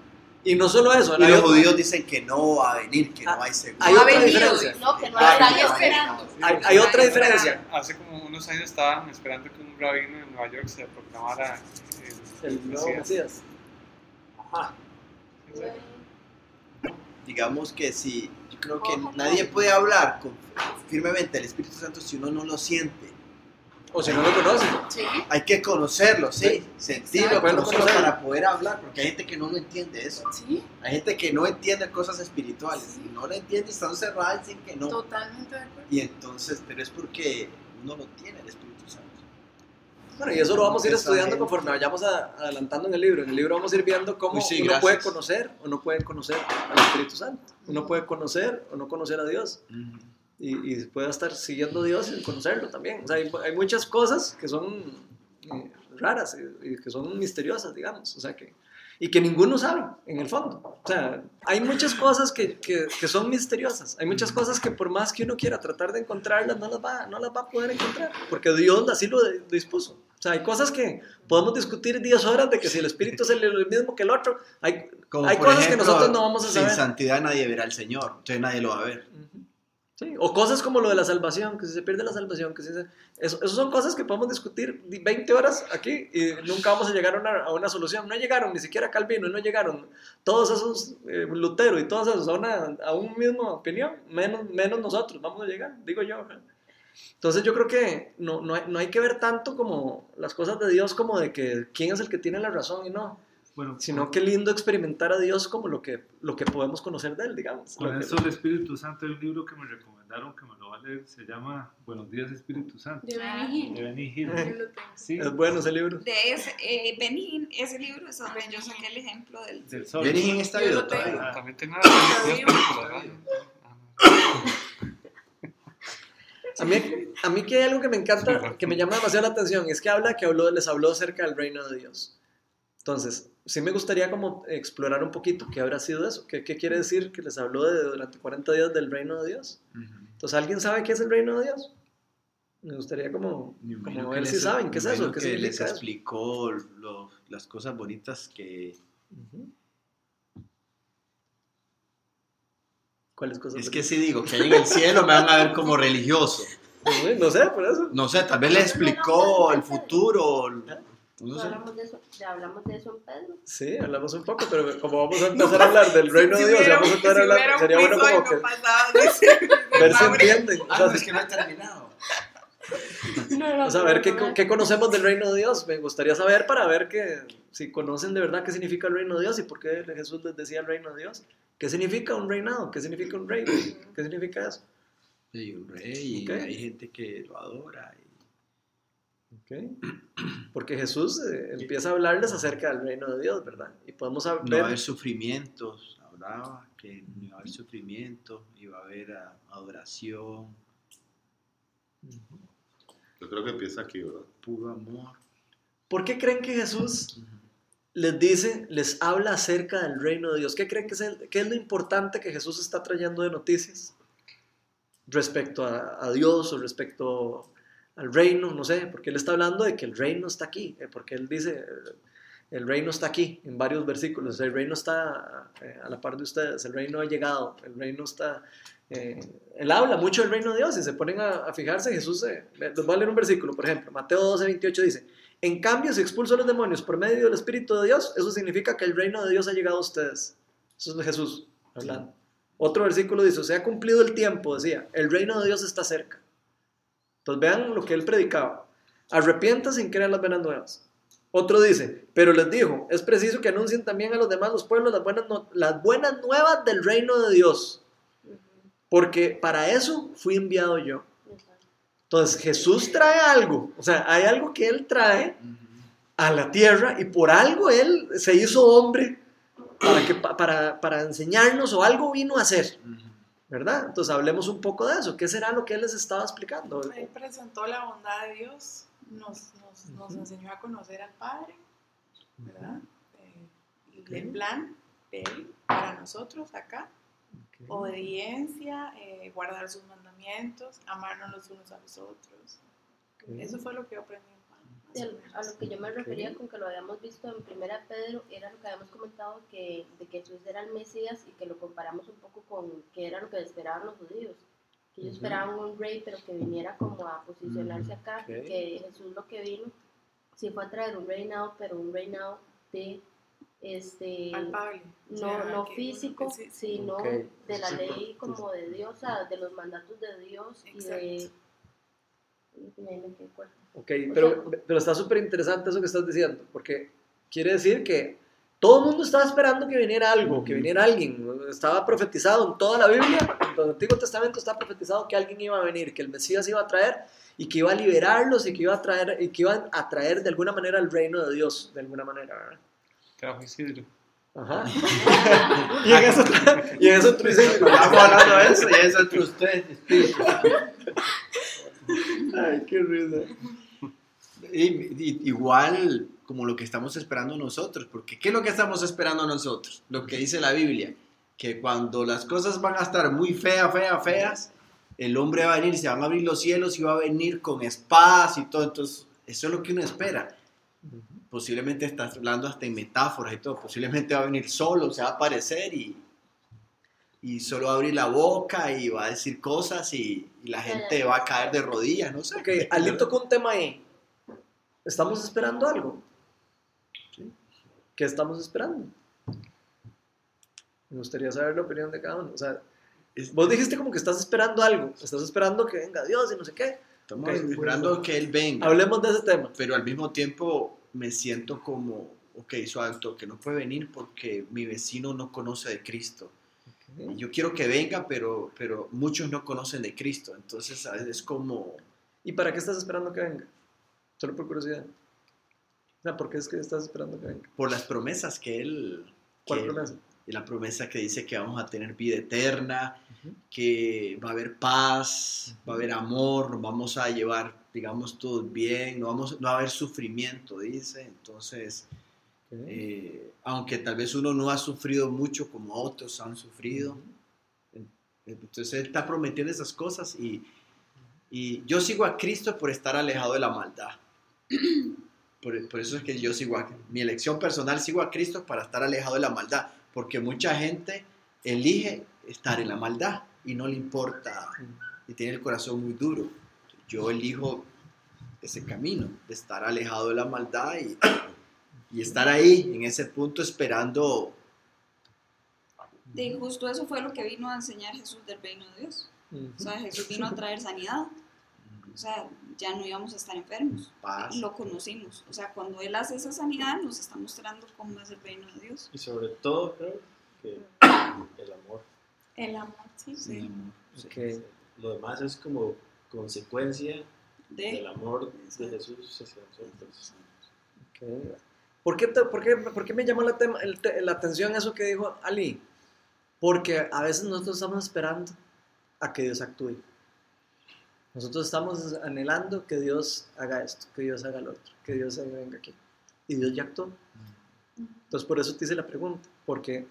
Y no solo eso, Y hay los otra- judíos dicen que no va a venir, que Ah, no hay seguro. hay otra diferencia. No, que no Ay, están ay, esperando. Hay, hay otra diferencia. Hace como unos años estaban esperando que un rabino en Nueva York se proclamara el, El nuevo Mesías. Mesías. Ajá. Digamos que si, yo creo que nadie puede hablar con, firmemente del Espíritu Santo si uno no lo siente. O si no lo conocen. Sí. Hay que conocerlo, sí, Sí. sentirlo, conocerlo para poder hablar, porque hay gente que no lo entiende eso. Sí, Hay gente que no entiende cosas espirituales, Sí. no lo entiende, están cerradas, dicen que no. totalmente de acuerdo. Y entonces, pero es porque uno no tiene el Espíritu Santo. Bueno, y eso lo vamos a ir estudiando gente. conforme vayamos a- adelantando en el libro. En el libro vamos a ir viendo cómo Uy, sí, uno gracias. puede conocer o no puede conocer al Espíritu Santo. Uno puede conocer o no conocer a Dios. Y, y puede estar siguiendo a Dios sin conocerlo también. O sea, hay, hay muchas cosas que son eh, raras y, y que son misteriosas, digamos. O sea, que, y que ninguno sabe, en el fondo. O sea, hay muchas cosas que, que, que son misteriosas. Hay muchas cosas que por más que uno quiera tratar de encontrarlas, no las va, no las va a poder encontrar. Porque Dios así lo dispuso. O sea, hay cosas que podemos discutir 10 horas de que si el espíritu es el, el mismo que el otro. Hay, Como hay cosas que ejemplo, nosotros no vamos a Sin saber. santidad nadie verá al Señor, entonces nadie lo va a ver. Ujú. Sí, o cosas como lo de la salvación, que si se pierde la salvación, que si se... Eso, eso son cosas que podemos discutir di- 20 horas aquí y nunca vamos a llegar a una, a una solución. No llegaron ni siquiera Calvino, no llegaron todos esos eh, Lutero y todos esos a, una, a un mismo opinión, menos, menos nosotros vamos a llegar, digo yo. Entonces yo creo que no, no, hay, no hay que ver tanto como las cosas de Dios como de que quién es el que tiene la razón y no, Bueno, sino que lindo experimentar a Dios como lo que, lo que podemos conocer de él, digamos. con Lo que- eso el Espíritu Santo hay un libro que me recomendaron que me lo voy a leer, se llama Buenos días Espíritu Santo. De Ah. Benny De Hill. Benny Hill. Tengo. Sí, Es bueno ese libro. De ese, eh, Benny ese libro es donde yo saqué el ejemplo del... del sol. Benny está vivo tengo. todavía. Ah, También ¿verdad? A mí, a mí que hay algo que me encanta, que me llama demasiado la atención, es que habla que habló, les habló acerca del reino de Dios. Entonces, sí me gustaría como explorar un poquito qué habrá sido eso, qué, qué quiere decir que les habló de, durante 40 días del reino de Dios. Entonces, ¿alguien sabe qué es el reino de Dios? Me gustaría como, como ver que si les- saben qué es eso, qué que les significa explicó lo- las cosas bonitas que... Ujú. ¿Cuáles cosas? Es que si digo que hay en el cielo me van a ver como religioso. No sé, por eso. No sé, tal vez les explicó el futuro. No No sé. hablamos de eso, ya hablamos de eso en Pedro. Sí, hablamos un poco, pero como vamos a empezar a hablar del reino de Dios, y vamos a empezar a hablar, sería bueno como que ver si entienden. O Ah, sea, no, es que no he terminado. O sea, a ver qué, qué conocemos del reino de Dios. Me gustaría saber para ver que si conocen de verdad qué significa el reino de Dios y por qué Jesús les decía el reino de Dios. ¿Qué significa un reinado? ¿Qué significa un rey? ¿Qué significa eso? Sí, un rey, y Ok. hay gente que lo adora. y- Ok. Porque Jesús eh, empieza a hablarles acerca del reino de Dios, ¿verdad? Y podemos No ver... va a haber sufrimientos, hablaba que no iba a haber sufrimiento, iba a haber adoración, Yo creo que empieza aquí, ¿verdad? puro amor. ¿Por qué creen que Jesús les dice, les habla acerca del reino de Dios? ¿Qué creen que es, el- qué es lo importante que Jesús está trayendo de noticias respecto a, a Dios o respecto al reino? No sé, porque Él está hablando de que el reino está aquí, eh, porque Él dice, el reino está aquí en varios versículos, el reino está eh, a la par de ustedes, el reino ha llegado, el reino está... eh, él habla mucho del reino de Dios y se ponen a, a fijarse, Jesús, eh, les voy a leer un versículo, por ejemplo, Mateo 12, 28 dice, en cambio, si expulso a los demonios por medio del Espíritu de Dios, eso significa que el reino de Dios ha llegado a ustedes. Eso es Jesús hablando. Otro versículo dice, se ha cumplido el tiempo, decía, el reino de Dios está cerca. Entonces vean lo que él predicaba. Arrepientas sin creer las buenas nuevas. Otro dice, pero les dijo, es preciso que anuncien también a los demás los pueblos las buenas, no- las buenas nuevas del reino de Dios, porque para eso fui enviado yo. Entonces Jesús trae algo, o sea, hay algo que Él trae a la tierra y por algo Él se hizo hombre para, que, pa- para, para enseñarnos o algo vino a hacer, ¿verdad? Entonces hablemos un poco de eso. ¿Qué será lo que Él les estaba explicando? Él presentó la bondad de Dios, nos, nos, nos Ujú. enseñó a conocer al Padre, ¿verdad? Eh, Ok. El plan de Él para nosotros acá, obediencia, eh, guardar sus mandamientos, amarnos los unos a los otros. Eso fue lo que yo aprendí a lo que yo me refería con que lo habíamos visto en Primera Pedro era lo que habíamos comentado que, de que Jesús era el Mesías y que lo comparamos un poco con que era lo que esperaban los judíos. Que ellos esperaban un rey, pero que viniera como a posicionarse acá. Que Jesús lo que vino sí fue a traer un reinado, pero un reinado de este Palpable. No, no que- físico, sí, sino de la Sí, ley como de Dios, o sea, de los mandatos de Dios y de... Exacto. y de Ok, pero, pero está súper interesante eso que estás diciendo, porque quiere decir que todo el mundo estaba esperando que viniera algo, que viniera alguien. Estaba profetizado en toda la Biblia, en el Antiguo Testamento está profetizado que alguien iba a venir, que el Mesías iba a traer y que iba a liberarlos y que iba a traer, y que iba a traer de alguna manera el reino de Dios, de alguna manera, ¿verdad? Trajo Isidro. Ajá. y en eso, y en eso tú dices, Estamos hablando de eso y es entre ustedes, ay, qué risa. Igual como lo que estamos esperando nosotros, porque ¿qué es lo que estamos esperando nosotros? Lo que dice la Biblia, que cuando las cosas van a estar muy feas, feas, feas, el hombre va a venir, se van a abrir los cielos y va a venir con espadas y todo, entonces eso es lo que uno espera. Posiblemente estás hablando hasta en metáforas y todo, posiblemente va a venir solo, se va a aparecer y, y solo va a abrir la boca y va a decir cosas y, y la gente va a caer de rodillas, no sé. Ok, Ali tocó un tema ahí. ¿Estamos esperando algo? ¿Qué estamos esperando? Me gustaría saber la opinión de cada uno. O sea, vos dijiste como que estás esperando algo. Estás esperando que venga Dios y no sé qué. Estamos Ok, esperando que Él venga. Hablemos de ese tema. pero al mismo tiempo me siento como, ok, suave, que no puede venir porque mi vecino no conoce de Cristo. Yo quiero que venga, pero, pero muchos no conocen de Cristo. Entonces veces es como, ¿Y para qué estás esperando que venga? Solo por curiosidad. O sea, ¿por qué es que estás esperando que venga? por las promesas que Él... ¿Cuál que- promesa? y la promesa que dice que vamos a tener vida eterna, que va a haber paz, va a haber amor, nos vamos a llevar, digamos, todos bien, no, vamos, no va a haber sufrimiento, dice. Entonces, eh, aunque tal vez uno no ha sufrido mucho como otros han sufrido, entonces Él está prometiendo esas cosas y, y yo sigo a Cristo por estar alejado de la maldad. Por, eso es que yo sigo a mi elección personal, sigo a Cristo para estar alejado de la maldad, porque mucha gente elige estar en la maldad y no le importa y tiene el corazón muy duro. Yo elijo ese camino de estar alejado de la maldad y, estar ahí en ese punto esperando. De justo eso fue lo que vino a enseñar Jesús del reino de Dios. Sea, Jesús vino a traer sanidad. O sea, ya no íbamos a estar enfermos. Paz. Lo conocimos. O sea, cuando Él hace esa sanidad, nos está mostrando cómo es el reino de Dios. Y sobre todo, creo que el amor. El amor, sí. Sí. Ok. Lo demás es como consecuencia De, del amor de Jesús hacia nosotros. Ok. ¿Por qué, te- por qué- por qué me llamó la, tema- el la atención eso que dijo Ali? Porque a veces nosotros estamos esperando a que Dios actúe. Nosotros estamos anhelando que Dios haga esto, que Dios haga lo otro, que Dios venga aquí. Y Dios ya actuó. Entonces por eso te hice la pregunta. Porque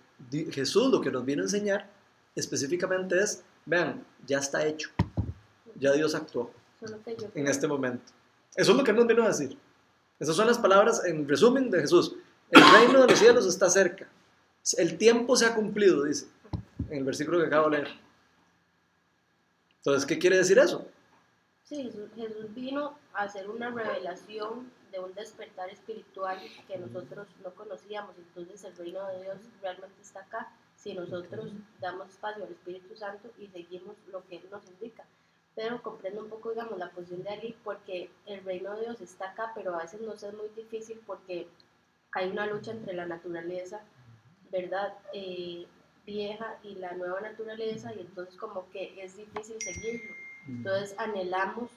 Jesús lo que nos vino a enseñar específicamente es, vean, ya está hecho. Ya Dios actuó en este momento. Eso es lo que nos vino a decir. Esas son las palabras en resumen de Jesús. El reino de los cielos está cerca. El tiempo se ha cumplido, dice, en el versículo que acabo de leer. Entonces, ¿qué quiere decir eso? Sí, Jesús, Jesús vino a hacer una revelación de un despertar espiritual que nosotros no conocíamos. Entonces el reino de Dios realmente está acá si nosotros damos espacio al Espíritu Santo y seguimos lo que Él nos indica. Pero comprendo un poco, digamos, la posición de Ali porque el reino de Dios está acá, pero a veces nos es muy difícil porque hay una lucha entre la naturaleza, ¿verdad? Eh, vieja y la nueva naturaleza y entonces como que es difícil seguirlo. Entonces anhelamos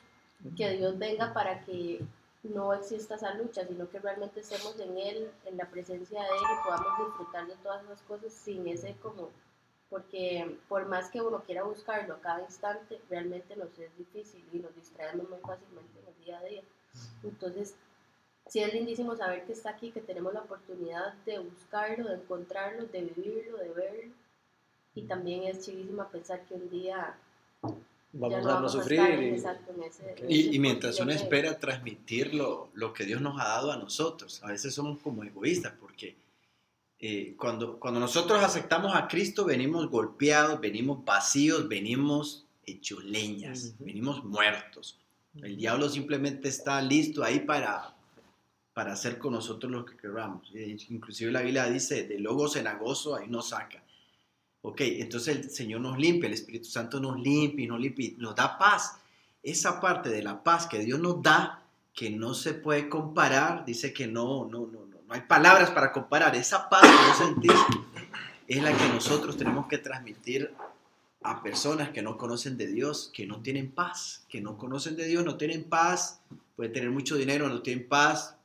que Dios venga para que no exista esa lucha, sino que realmente estemos en Él, en la presencia de Él y podamos disfrutar de todas esas cosas sin ese como, porque por más que uno quiera buscarlo a cada instante, realmente nos es difícil y nos distraemos muy fácilmente en el día a día. Entonces, sí es lindísimo saber que está aquí, que tenemos la oportunidad de buscarlo, de encontrarlo, de vivirlo, de verlo. Y también es chivísima pensar que un día Vamos no a no sufrir. en- y- ese- Y, y mientras uno espera transmitir lo, lo que Dios nos ha dado a nosotros, a veces somos como egoístas porque eh, cuando, cuando nosotros aceptamos a Cristo venimos golpeados, venimos vacíos, venimos hechos leñas, Ujú. venimos muertos. El diablo simplemente está listo ahí para, para hacer con nosotros lo que queramos. Eh, Inclusive la Biblia dice, de logo cenagoso ahí nos saca. Ok, entonces el Señor nos limpia, el Espíritu Santo nos limpia y nos limpia y nos da paz. Esa parte de la paz que Dios nos da, que no se puede comparar, dice que no, no, no, no, no hay palabras para comparar. Esa paz que vos sentís es la que nosotros tenemos que transmitir a personas que no conocen de Dios, que no tienen paz, que no conocen de Dios, no tienen paz, pueden tener mucho dinero, no tienen paz,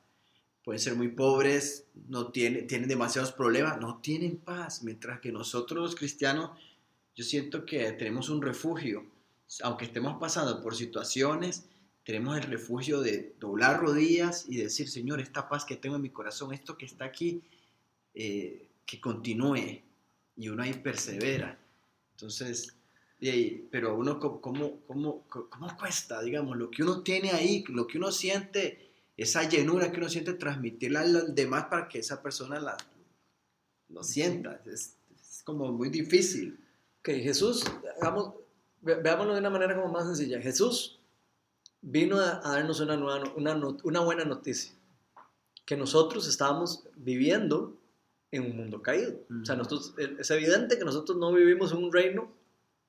pueden ser muy pobres, no tienen, tienen demasiados problemas, no tienen paz, mientras que nosotros los cristianos, yo siento que tenemos un refugio, aunque estemos pasando por situaciones, tenemos el refugio de doblar rodillas y decir, Señor, esta paz que tengo en mi corazón, esto que está aquí, eh, que continúe, y uno ahí persevera. Entonces, pero uno, ¿cómo, cómo, cómo cuesta, digamos, lo que uno tiene ahí, lo que uno siente, esa llenura que uno siente, transmitirla a los demás para que esa persona la, lo sienta? Es, es como muy difícil. Ok, Jesús, hagamos, ve- veámoslo de una manera como más sencilla. Jesús vino a, a darnos una, nueva, una, una buena noticia, que nosotros estábamos viviendo en un mundo caído. O sea, nosotros, es evidente que nosotros no vivimos en un reino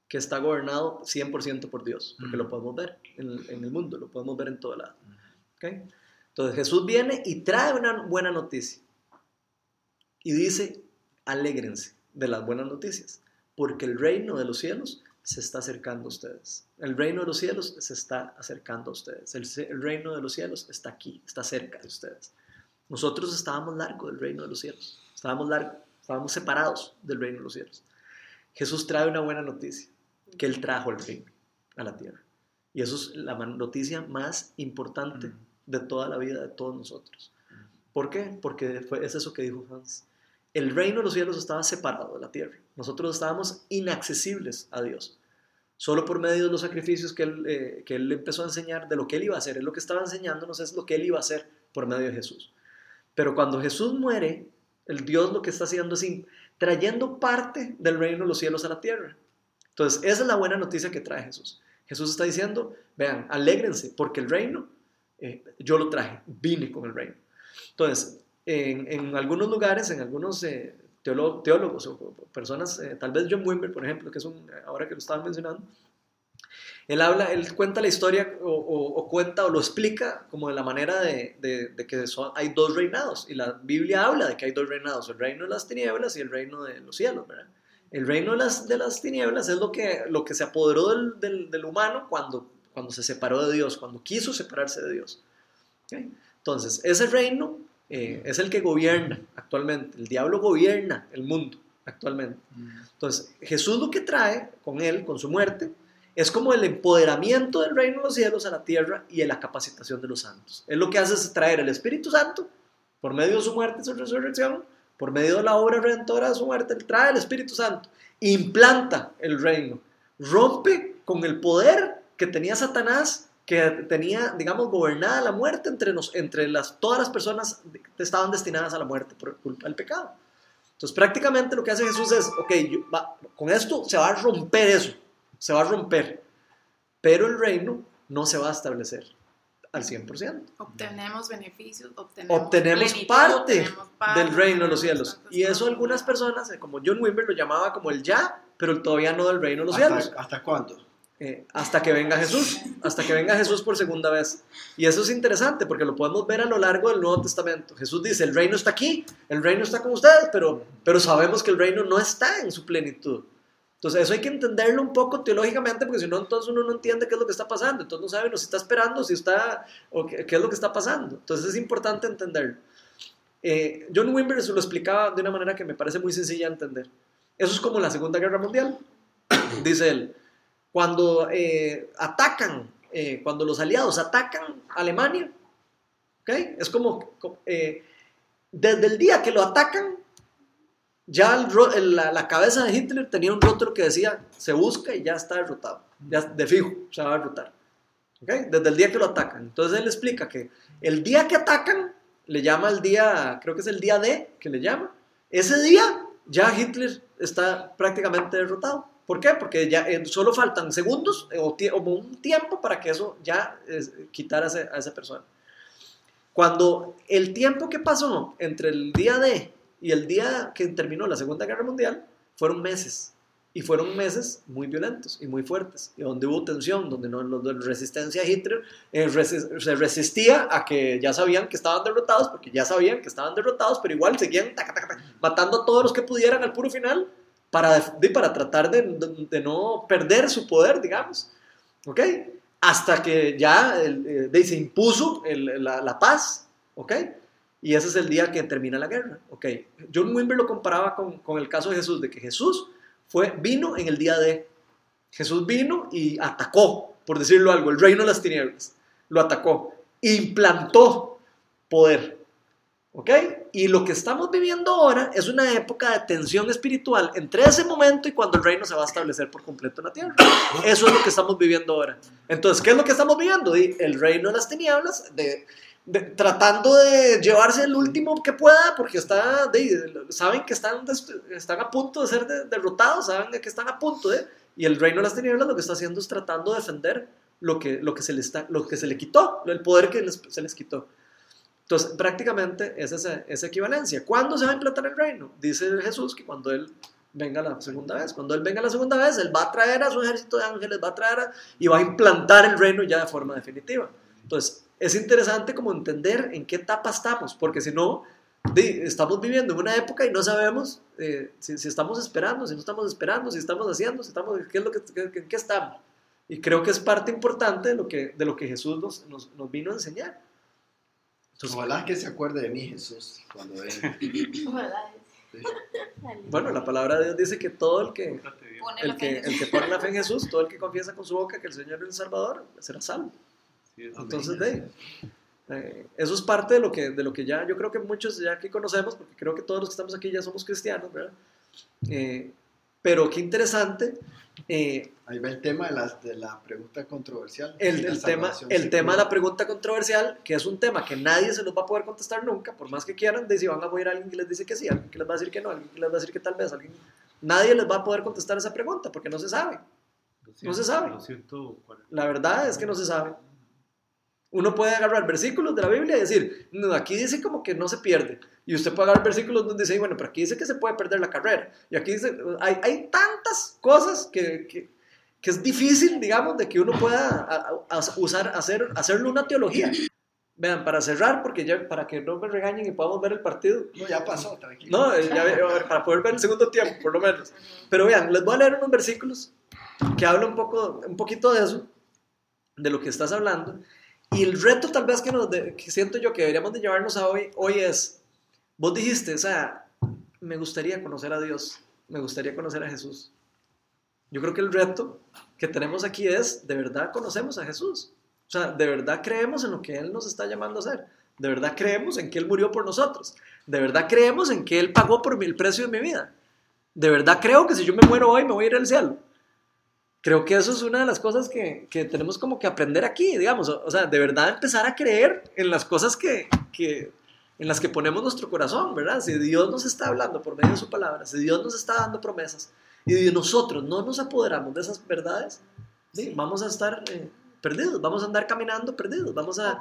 que está gobernado 100% por Dios, porque Ujú. lo podemos ver en, el- en el mundo, lo podemos ver en todo lado. ¿ok? Entonces Jesús viene y trae una buena noticia y dice, alégrense de las buenas noticias. Porque el reino de los cielos se está acercando a ustedes. El reino de los cielos se está acercando a ustedes. El, reino de los cielos está aquí, está cerca de ustedes. Nosotros estábamos largo del reino de los cielos. Estábamos largo, estábamos separados del reino de los cielos. Jesús trae una buena noticia, que Él trajo el reino a la tierra. Y eso es la noticia más importante de toda la vida de todos nosotros. ¿Por qué? Porque fue, es eso que dijo Hans. El reino de los cielos estaba separado de la tierra. Nosotros estábamos inaccesibles a Dios. Solo por medio de los sacrificios que él, eh, que él empezó a enseñar, de lo que Él iba a hacer. Él lo que estaba enseñándonos es lo que Él iba a hacer por medio de Jesús. Pero cuando Jesús muere, el Dios lo que está haciendo es trayendo parte del reino de los cielos a la tierra. Entonces, esa es la buena noticia que trae Jesús. Jesús está diciendo, vean, alégrense, porque el reino, eh, yo lo traje, vine con el reino. Entonces, en, algunos lugares, en algunos eh, teólogos o personas, eh, tal vez John Wimber, por ejemplo, que es un, ahora que lo estaban mencionando, él habla, él cuenta la historia o, cuenta o lo explica como de la manera de, que hay dos reinados. Y la Biblia habla de que hay dos reinados, el reino de las tinieblas y el reino de los cielos, ¿verdad? El reino de las, de las tinieblas es lo que, lo que se apoderó del, del, del humano cuando, cuando se separó de Dios, cuando quiso separarse de Dios. Entonces, ese reino eh, es el que gobierna actualmente. El diablo gobierna el mundo actualmente. Entonces, Jesús lo que trae con él, con su muerte, es como el empoderamiento del reino de los cielos a la tierra y la capacitación de los santos. Él lo que hace es traer el Espíritu Santo por medio de su muerte y su resurrección por medio de la obra redentora de su muerte, Él trae el Espíritu Santo, implanta el reino, rompe con el poder que tenía Satanás, que tenía, digamos, gobernada la muerte entre, nos, entre las, todas las personas que estaban destinadas a la muerte por culpa del pecado. Entonces, prácticamente lo que hace Jesús es, ok, con esto se va a romper eso, se va a romper, pero el reino no se va a establecer al 100%. Obtenemos beneficios, obtenemos, obtenemos parte del reino de los cielos. Y eso algunas personas, eh, como John Wimber, lo llamaba como el ya, pero todavía no del reino de los cielos. ¿Hasta cuándo? Eh, hasta que venga Jesús, hasta que venga Jesús por segunda vez. Y eso es interesante porque lo podemos ver a lo largo del Nuevo Testamento. Jesús dice, el reino está aquí, el reino está con ustedes, pero, pero sabemos que el reino no está en su plenitud. Entonces, eso hay que entenderlo un poco teológicamente, porque si no, entonces uno no entiende qué es lo que está pasando. Entonces, no sabe, no si está esperando, si está, o qué, es lo que está pasando. Entonces, es importante entenderlo. Eh, John Wimber lo explicaba de una manera que me parece muy sencilla de entender. Eso es como la Segunda Guerra Mundial, dice él. Cuando eh, atacan, eh, cuando los aliados atacan Alemania, ¿okay? es como, desde el día que lo atacan, ya la, cabeza de Hitler tenía un rótulo que decía, se busca y ya está derrotado, ya de fijo, se va a derrotar. ¿Okay? Desde el día que lo atacan. Entonces él explica que el día que atacan, le llama el día, creo que es el día D, que le llama, ese día ya Hitler está prácticamente derrotado. ¿Por qué? Porque ya eh, solo faltan segundos eh, o, un tiempo para que eso ya quitara a esa persona. Cuando el tiempo que pasó entre el día D y el día que terminó la Segunda Guerra Mundial fueron meses. Y fueron meses muy violentos y muy fuertes, y donde hubo tensión, donde no, la resistencia a Hitler eh, se resistía a que ya sabían que estaban derrotados, porque ya sabían que estaban derrotados, pero igual seguían matando a todos los que pudieran al puro final para, para tratar de, de, no perder su poder, digamos. ¿Ok? Hasta que ya eh, se impuso la, la, paz. ¿Ok? Y ese es el día que termina la guerra. Ok, John Wimber lo comparaba con, con, el caso de Jesús, de que Jesús fue, vino en el día de. Jesús vino y atacó, por decirlo algo, el reino de las tinieblas. Lo atacó, implantó poder. ¿Ok? Y lo que estamos viviendo ahora es una época de tensión espiritual entre ese momento y cuando el reino se va a establecer por completo en la tierra. Eso es lo que estamos viviendo ahora. Entonces, ¿qué es lo que estamos viviendo? El reino de las tinieblas, de, tratando de llevarse el último que pueda, porque está, saben que están, están a punto de ser derrotados, saben que están a punto de, y el reino de las tinieblas lo que está haciendo es tratando de defender lo que, lo que, se, le está, lo que se le quitó, el poder que se les quitó. Entonces, prácticamente es esa, equivalencia. ¿Cuándo se va a implantar el reino? Dice Jesús que cuando Él venga la segunda vez. Cuando Él venga la segunda vez, Él va a traer a su ejército de ángeles, va a traer y va a implantar el reino ya de forma definitiva. Entonces, es interesante como entender en qué etapa estamos, porque si no, estamos viviendo en una época y no sabemos eh, si, estamos esperando, si no estamos esperando, si estamos haciendo, si estamos, qué es lo que, en qué estamos. Y creo que es parte importante de lo que, de lo que Jesús nos, nos vino a enseñar. Entonces, Ojalá que se acuerde de mí, Jesús, cuando venga. Ojalá. bueno, la palabra de Dios dice que todo el que, el la fe que, en el Jesús. que pone la fe en Jesús, todo el que confiesa con su boca que el Señor es el Salvador, será salvo. Entonces, de, eh, eso es parte de lo, que, de lo que ya yo creo que muchos ya aquí conocemos, porque creo que todos los que estamos aquí ya somos cristianos, ¿verdad? Eh, pero qué interesante, eh, Ahí va el tema de la, de la pregunta controversial. el, el tema, el tema de la pregunta controversial, que es un tema que nadie se los va a poder contestar nunca, por más que quieran, de si van a oír a alguien que les dice que sí, alguien que les va a decir que no, alguien que les va a decir que tal vez, alguien, nadie les va a poder contestar esa pregunta, porque no se sabe. No se sabe. Los 140. La verdad es que no se sabe. Uno puede agarrar versículos de la Biblia y decir, no, aquí dice como que no se pierde. Y usted puede agarrar versículos donde dice, bueno, pero aquí dice que se puede perder la carrera. Y aquí dice, hay, hay tantas cosas que, que, que es difícil, digamos, de que uno pueda a- a- a- usar, hacer, hacerle una teología. Vean, para cerrar, porque ya, para que no me regañen y podamos ver el partido. No, ya pasó, tranquilo. No, eh, ya ver, para poder ver el segundo tiempo, por lo menos. Pero vean, les voy a leer unos versículos que hablan un, poco, un poquito de eso, de lo que estás hablando. Y el reto tal vez que, siento yo que deberíamos de llevarnos a hoy, hoy es, vos dijiste, o sea, me gustaría conocer a Dios, me gustaría conocer a Jesús. Yo creo que el reto que tenemos aquí es, de verdad conocemos a Jesús. O sea, de verdad creemos en lo que Él nos está llamando a hacer. De verdad creemos en que Él murió por nosotros. De verdad creemos en que Él pagó por mí el precio de mi vida. De verdad creo que si yo me muero hoy me voy a ir al cielo. Creo que eso es una de las cosas que, que tenemos como que aprender aquí, digamos. O, o sea, de verdad empezar a creer en las cosas que, que, en las que ponemos nuestro corazón, ¿verdad? Si Dios nos está hablando por medio de su palabra, si Dios nos está dando promesas y nosotros no nos apoderamos de esas verdades, sí, vamos a estar eh, perdidos, vamos a andar caminando perdidos, vamos a,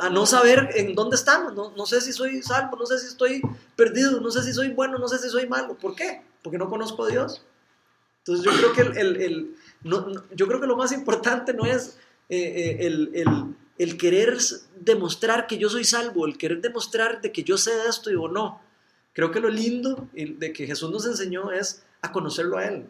a no saber en dónde estamos, no, no sé si soy salvo, no sé si estoy perdido, no sé si soy bueno, no sé si soy malo. ¿Por qué? Porque no conozco a Dios. Entonces yo creo que, el, el- el- no- no- yo creo que lo más importante no es eh, eh, el, el- querer demostrar que yo soy salvo, el querer demostrar de que yo sé de esto y o no. Creo que lo lindo de que Jesús nos enseñó es a conocerlo a Él.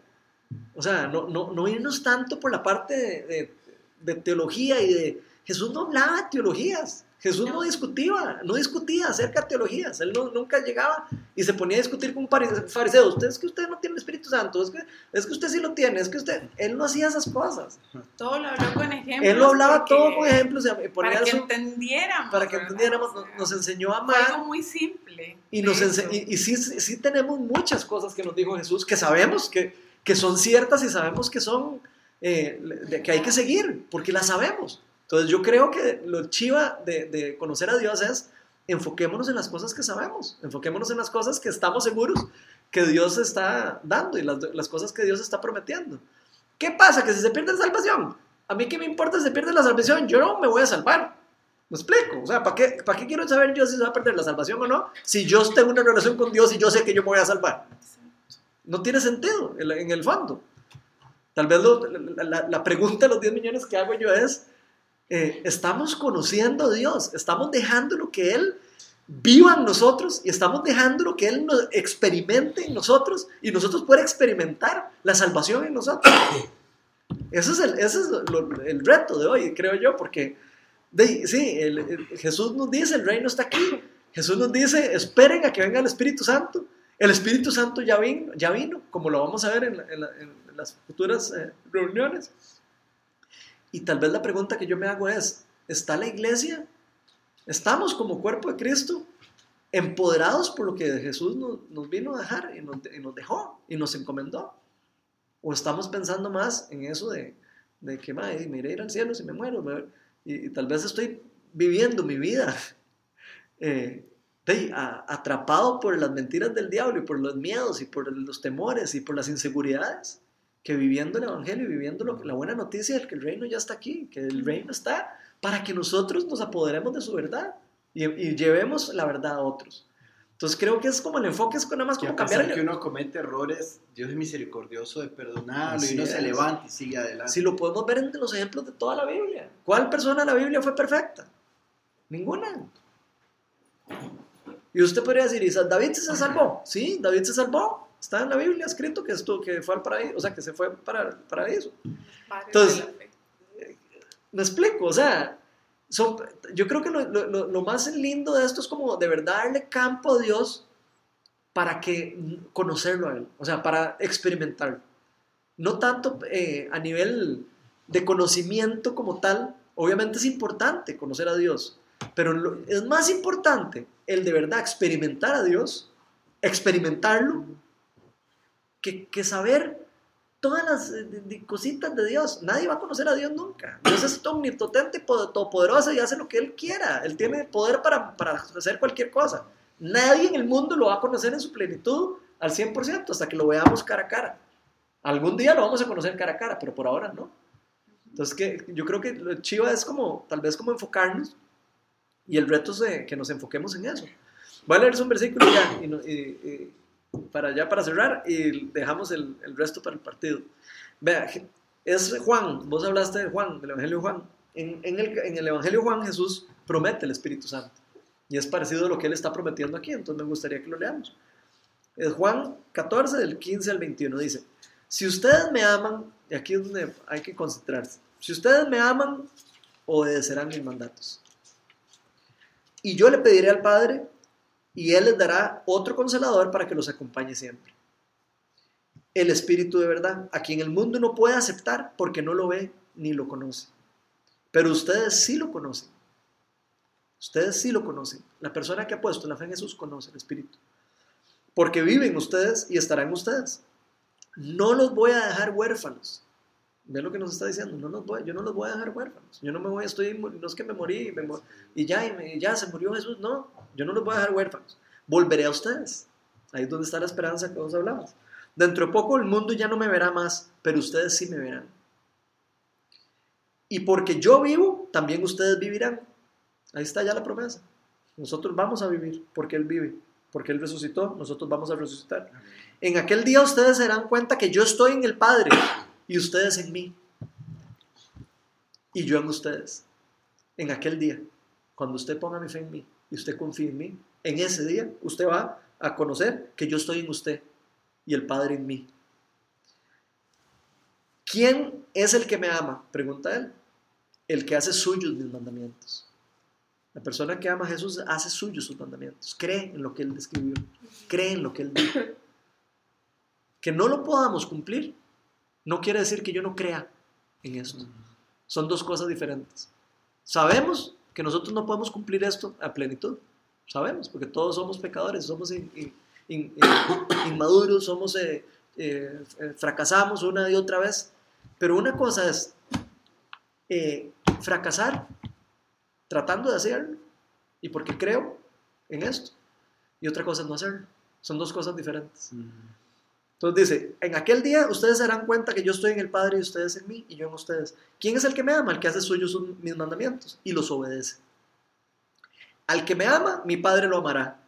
O sea, no, no, no irnos tanto por la parte de, de- de teología y de... Jesús no hablaba de teologías. Jesús no discutía, no discutía acerca de teologías. Él no- nunca llegaba y se ponía a discutir con un pari- fariseo. Usted es que usted no tiene el Espíritu Santo, es que, es que usted sí lo tiene, es que usted... Él no hacía esas cosas. Todo lo habló con ejemplos. Él lo hablaba todo con ejemplos y ponía Para que su- entendiéramos. para que entendiéramos, nos, nos enseñó a amar. algo muy simple. Y, nos ense- y, y sí, sí tenemos muchas cosas que nos dijo Jesús que sabemos que, que son ciertas y sabemos que son eh, que hay que seguir, porque las sabemos. Entonces yo creo que lo chiva de, de conocer a Dios es enfoquémonos en las cosas que sabemos, enfoquémonos en las cosas que estamos seguros que Dios está dando y las, las cosas que Dios está prometiendo. ¿Qué pasa? Que si se pierde la salvación, a mí qué me importa si se pierde la salvación, yo no me voy a salvar. ¿Me explico? O sea, ¿para qué, ¿para qué quiero saber yo si se va a perder la salvación o no? Si yo tengo una relación con Dios y yo sé que yo me voy a salvar. No tiene sentido en, el fondo. Tal vez lo- la- la pregunta de los 10 millones que hago yo es, eh, ¿estamos conociendo a Dios? ¿Estamos dejando lo que Él viva en nosotros y estamos dejando lo que Él nos experimente en nosotros y nosotros poder experimentar la salvación en nosotros? Ese es el, ese es lo- el reto de hoy, creo yo, porque de- sí, el- el- Jesús nos dice, el reino está aquí. Jesús nos dice, esperen a que venga el Espíritu Santo. El Espíritu Santo ya vino, ya vino como lo vamos a ver en, la- en la- en las futuras eh, reuniones. Y tal vez la pregunta que yo me hago es, ¿está la iglesia? ¿Estamos como cuerpo de Cristo empoderados por lo que Jesús nos, vino a dejar y nos, dejó y nos encomendó? ¿O estamos pensando más en eso de, de que, "Mae, me iré ir al cielo si me muero? y, tal vez estoy viviendo mi vida eh, atrapado por las mentiras del diablo y por los miedos y por los temores y por las inseguridades, que viviendo el Evangelio y viviendo lo la buena noticia de que el reino ya está aquí, que el reino está para que nosotros nos apoderemos de su verdad y, y llevemos la verdad a otros. Entonces creo que es como el enfoque, es nada más como cambiar el, que uno comete errores, Dios es misericordioso de perdonarlo Así y uno es. se levanta y sigue adelante. Si lo podemos ver en los ejemplos de toda la Biblia. ¿Cuál persona de la Biblia fue perfecta? Ninguna. Y usted podría decir, ¿y sa- David se salvó? Sí, David se salvó. Está en la Biblia escrito que, que fue al paraíso, o sea, que se fue para el paraíso. Entonces. Me explico, o sea, son, yo creo que lo, lo- lo- lo más lindo de esto es como de verdad darle campo a Dios para que conocerlo a Él, o sea, para experimentarlo. No tanto eh, a nivel de conocimiento como tal, obviamente es importante conocer a Dios, pero lo- es más importante el de verdad experimentar a Dios, experimentarlo, que, saber todas las eh, cositas de Dios. Nadie va a conocer a Dios nunca. Dios es omnipotente, po- todopoderoso y hace lo que Él quiera. Él tiene poder para, para hacer cualquier cosa. Nadie en el mundo lo va a conocer en su plenitud al 100% hasta que lo veamos cara a cara. Algún día lo vamos a conocer cara a cara, pero por ahora no. Entonces, que, yo creo que lo chiva es como, tal vez como enfocarnos y el reto es de que nos enfoquemos en eso. Voy a leer un versículo ya, para ya para cerrar y dejamos el, el resto para el partido. Vea, es Juan, vos hablaste de Juan, del Evangelio Juan. En, en el, en el Evangelio Juan Jesús promete el Espíritu Santo. Y es parecido a lo que él está prometiendo aquí, entonces me gustaría que lo leamos. Es Juan 14, del 15 al 21, dice, si ustedes me aman, y aquí es donde hay que concentrarse, si ustedes me aman, obedecerán mis mandatos. Y yo le pediré al Padre, y Él les dará otro consolador para que los acompañe siempre. El Espíritu de verdad, a quien el mundo no puede aceptar porque no lo ve ni lo conoce. Pero ustedes sí lo conocen. Ustedes sí lo conocen. La persona que ha puesto la fe en Jesús conoce el Espíritu. Porque viven ustedes y estarán ustedes. No los voy a dejar huérfanos. Ve lo que nos está diciendo. No los voy, yo no los voy a dejar huérfanos. Yo no me voy, estoy, no es que me morí y, me mo- y ya, y me- y ya se murió Jesús. No, yo no los voy a dejar huérfanos. Volveré a ustedes. Ahí es donde está la esperanza que vos hablabas. Dentro de poco el mundo ya no me verá más, pero ustedes sí me verán. Y porque yo vivo, también ustedes vivirán. Ahí está ya la promesa. Nosotros vamos a vivir porque Él vive, porque Él resucitó, nosotros vamos a resucitar. En aquel día ustedes se darán cuenta que yo estoy en el Padre y ustedes en mí. Y yo en ustedes. En aquel día, cuando usted ponga mi fe en mí y usted confíe en mí, en ese día usted va a conocer que yo estoy en usted y el Padre en mí. ¿Quién es el que me ama? Pregunta él. El que hace suyos mis mandamientos. La persona que ama a Jesús hace suyos sus mandamientos, cree en lo que Él describió, cree en lo que Él dijo. Que no lo podamos cumplir no quiere decir que yo no crea en esto. Son dos cosas diferentes. Sabemos que nosotros no podemos cumplir esto a plenitud. Sabemos, porque todos somos pecadores, somos in- in- in- in- inmaduros, somos, eh, eh, fracasamos una y otra vez. Pero una cosa es eh, fracasar tratando de hacerlo y porque creo en esto. Y otra cosa es no hacerlo. Son dos cosas diferentes. Entonces dice, en aquel día ustedes se darán cuenta que yo estoy en el Padre y ustedes en mí y yo en ustedes. ¿Quién es el que me ama? El que hace suyos mis mandamientos y los obedece. Al que me ama, mi Padre lo amará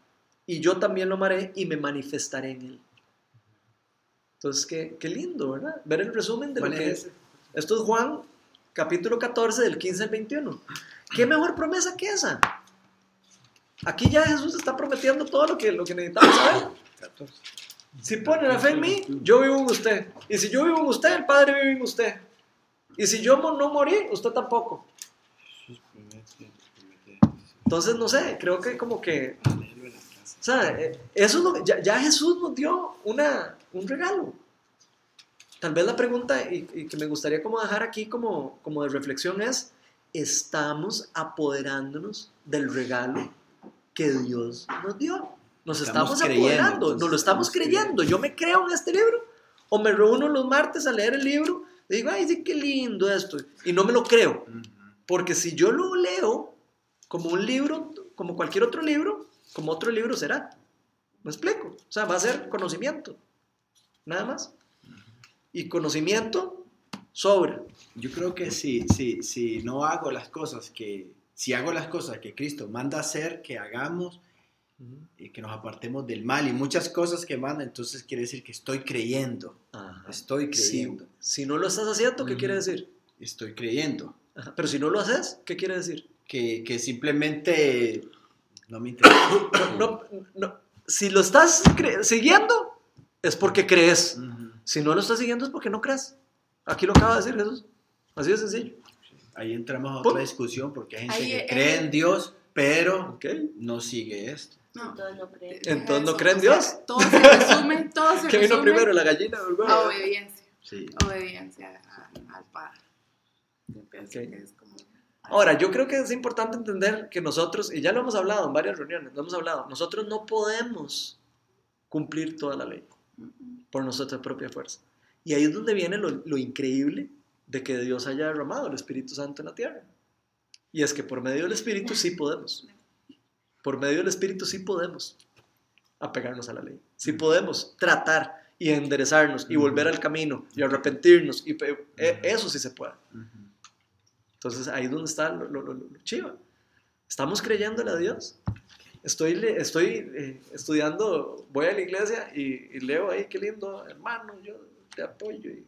y yo también lo amaré y me manifestaré en él. Entonces, qué, qué lindo, ¿verdad? Ver el resumen de lo ¿Cuál que es. Esto es Juan, capítulo 14, del 15 al 21. ¿Qué mejor promesa que esa? Aquí ya Jesús está prometiendo todo lo que, lo que necesitamos saber. Si pone la fe en mí, yo vivo en usted. Y si yo vivo en usted, el Padre vive en usted. Y si yo no morí, usted tampoco. Entonces, no sé, creo que como que... O sea, eh, eso es lo que- ya, ya Jesús nos dio una, un regalo. Tal vez la pregunta y, y que me gustaría como dejar aquí como, como de reflexión es, ¿estamos apoderándonos del regalo que Dios nos dio? Nos Estamos estamos, creyendo, apoderando, nos lo estamos estamos creyendo. Yo me creo en este libro o me reúno los martes a leer el libro y digo, ay, sí, qué lindo esto. Y no me lo creo. Porque si yo lo leo como un libro, como cualquier otro libro, como otro libro será. ¿Me explico? O sea, va a ser conocimiento. Nada más. Y conocimiento sobra. Yo creo que si, si, si no hago las cosas que, si hago las cosas que Cristo manda hacer, que hagamos, y que nos apartemos del mal y muchas cosas que manda, entonces quiere decir que estoy creyendo, Ajá. estoy Si, creyendo, si no lo estás haciendo, ¿qué Ujú. quiere decir? estoy creyendo, Ajá. Pero si no lo haces, ¿qué quiere decir? que, que simplemente No me interesa. No, no, no. Si lo estás siguiendo, es porque crees. Ujú. Si no lo estás siguiendo, es porque no crees. Aquí lo acaba de decir Jesús. Así de sencillo. Ahí entramos a Pum. otra discusión porque hay gente Ahí, que eh, cree en Dios, pero ¿Ok? no sigue esto. No. Entonces no creen. Entonces, ¿no creen o sea, Dios? Todo se resume, todo se ¿Qué vino primero, la gallina o el huevo? a obediencia. Sí. Obediencia al Padre. Yo pienso Ok. que es como... Ahora, yo creo que es importante entender que nosotros, y ya lo hemos hablado en varias reuniones, lo hemos hablado, nosotros no podemos cumplir toda la ley por nuestra propia fuerza. Y ahí es donde viene lo, lo increíble de que Dios haya derramado el Espíritu Santo en la tierra. Y es que por medio del Espíritu sí podemos. Por medio del Espíritu sí podemos apegarnos a la ley. Sí podemos tratar y enderezarnos y volver al camino y arrepentirnos. Y e- eso sí se puede. Entonces ahí es donde está lo, lo, lo- lo chiva. Estamos creyéndole a Dios. Estoy, estoy eh, estudiando, voy a la iglesia y, y leo ahí, qué lindo, hermano, yo te apoyo y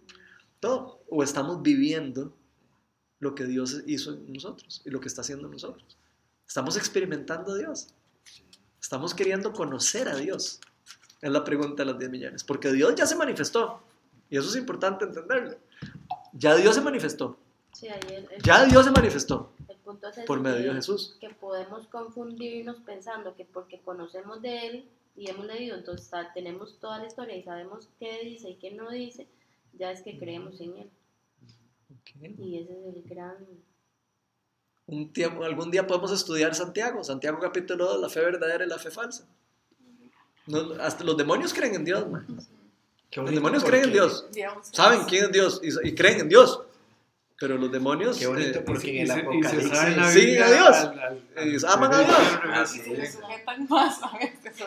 todo. O estamos viviendo lo que Dios hizo en nosotros y lo que está haciendo en nosotros. Estamos experimentando a Dios. Estamos queriendo conocer a Dios. Es la pregunta de los 10 millones. Porque Dios ya se manifestó. Y eso es importante entenderlo. Ya Dios se manifestó. Sí, ahí el, el- Ya Dios se manifestó el punto es ese, por medio de Jesús. que podemos confundirnos pensando que porque conocemos de él y hemos leído, entonces tenemos toda la historia y sabemos qué dice y qué no dice, ya es que creemos en él. Y ese es el gran... Un tiempo, algún día podemos estudiar Santiago, Santiago capítulo 2, la fe verdadera y la fe falsa. No, hasta los demonios creen en Dios, man. Qué Los demonios creen en Dios. digamos, Saben quién es Dios y, y creen en Dios. Pero los demonios Qué bonito eh, porque en el Apocalipsis... Siguen a Dios. al- al- al- Ellos aman a Dios. Así se es.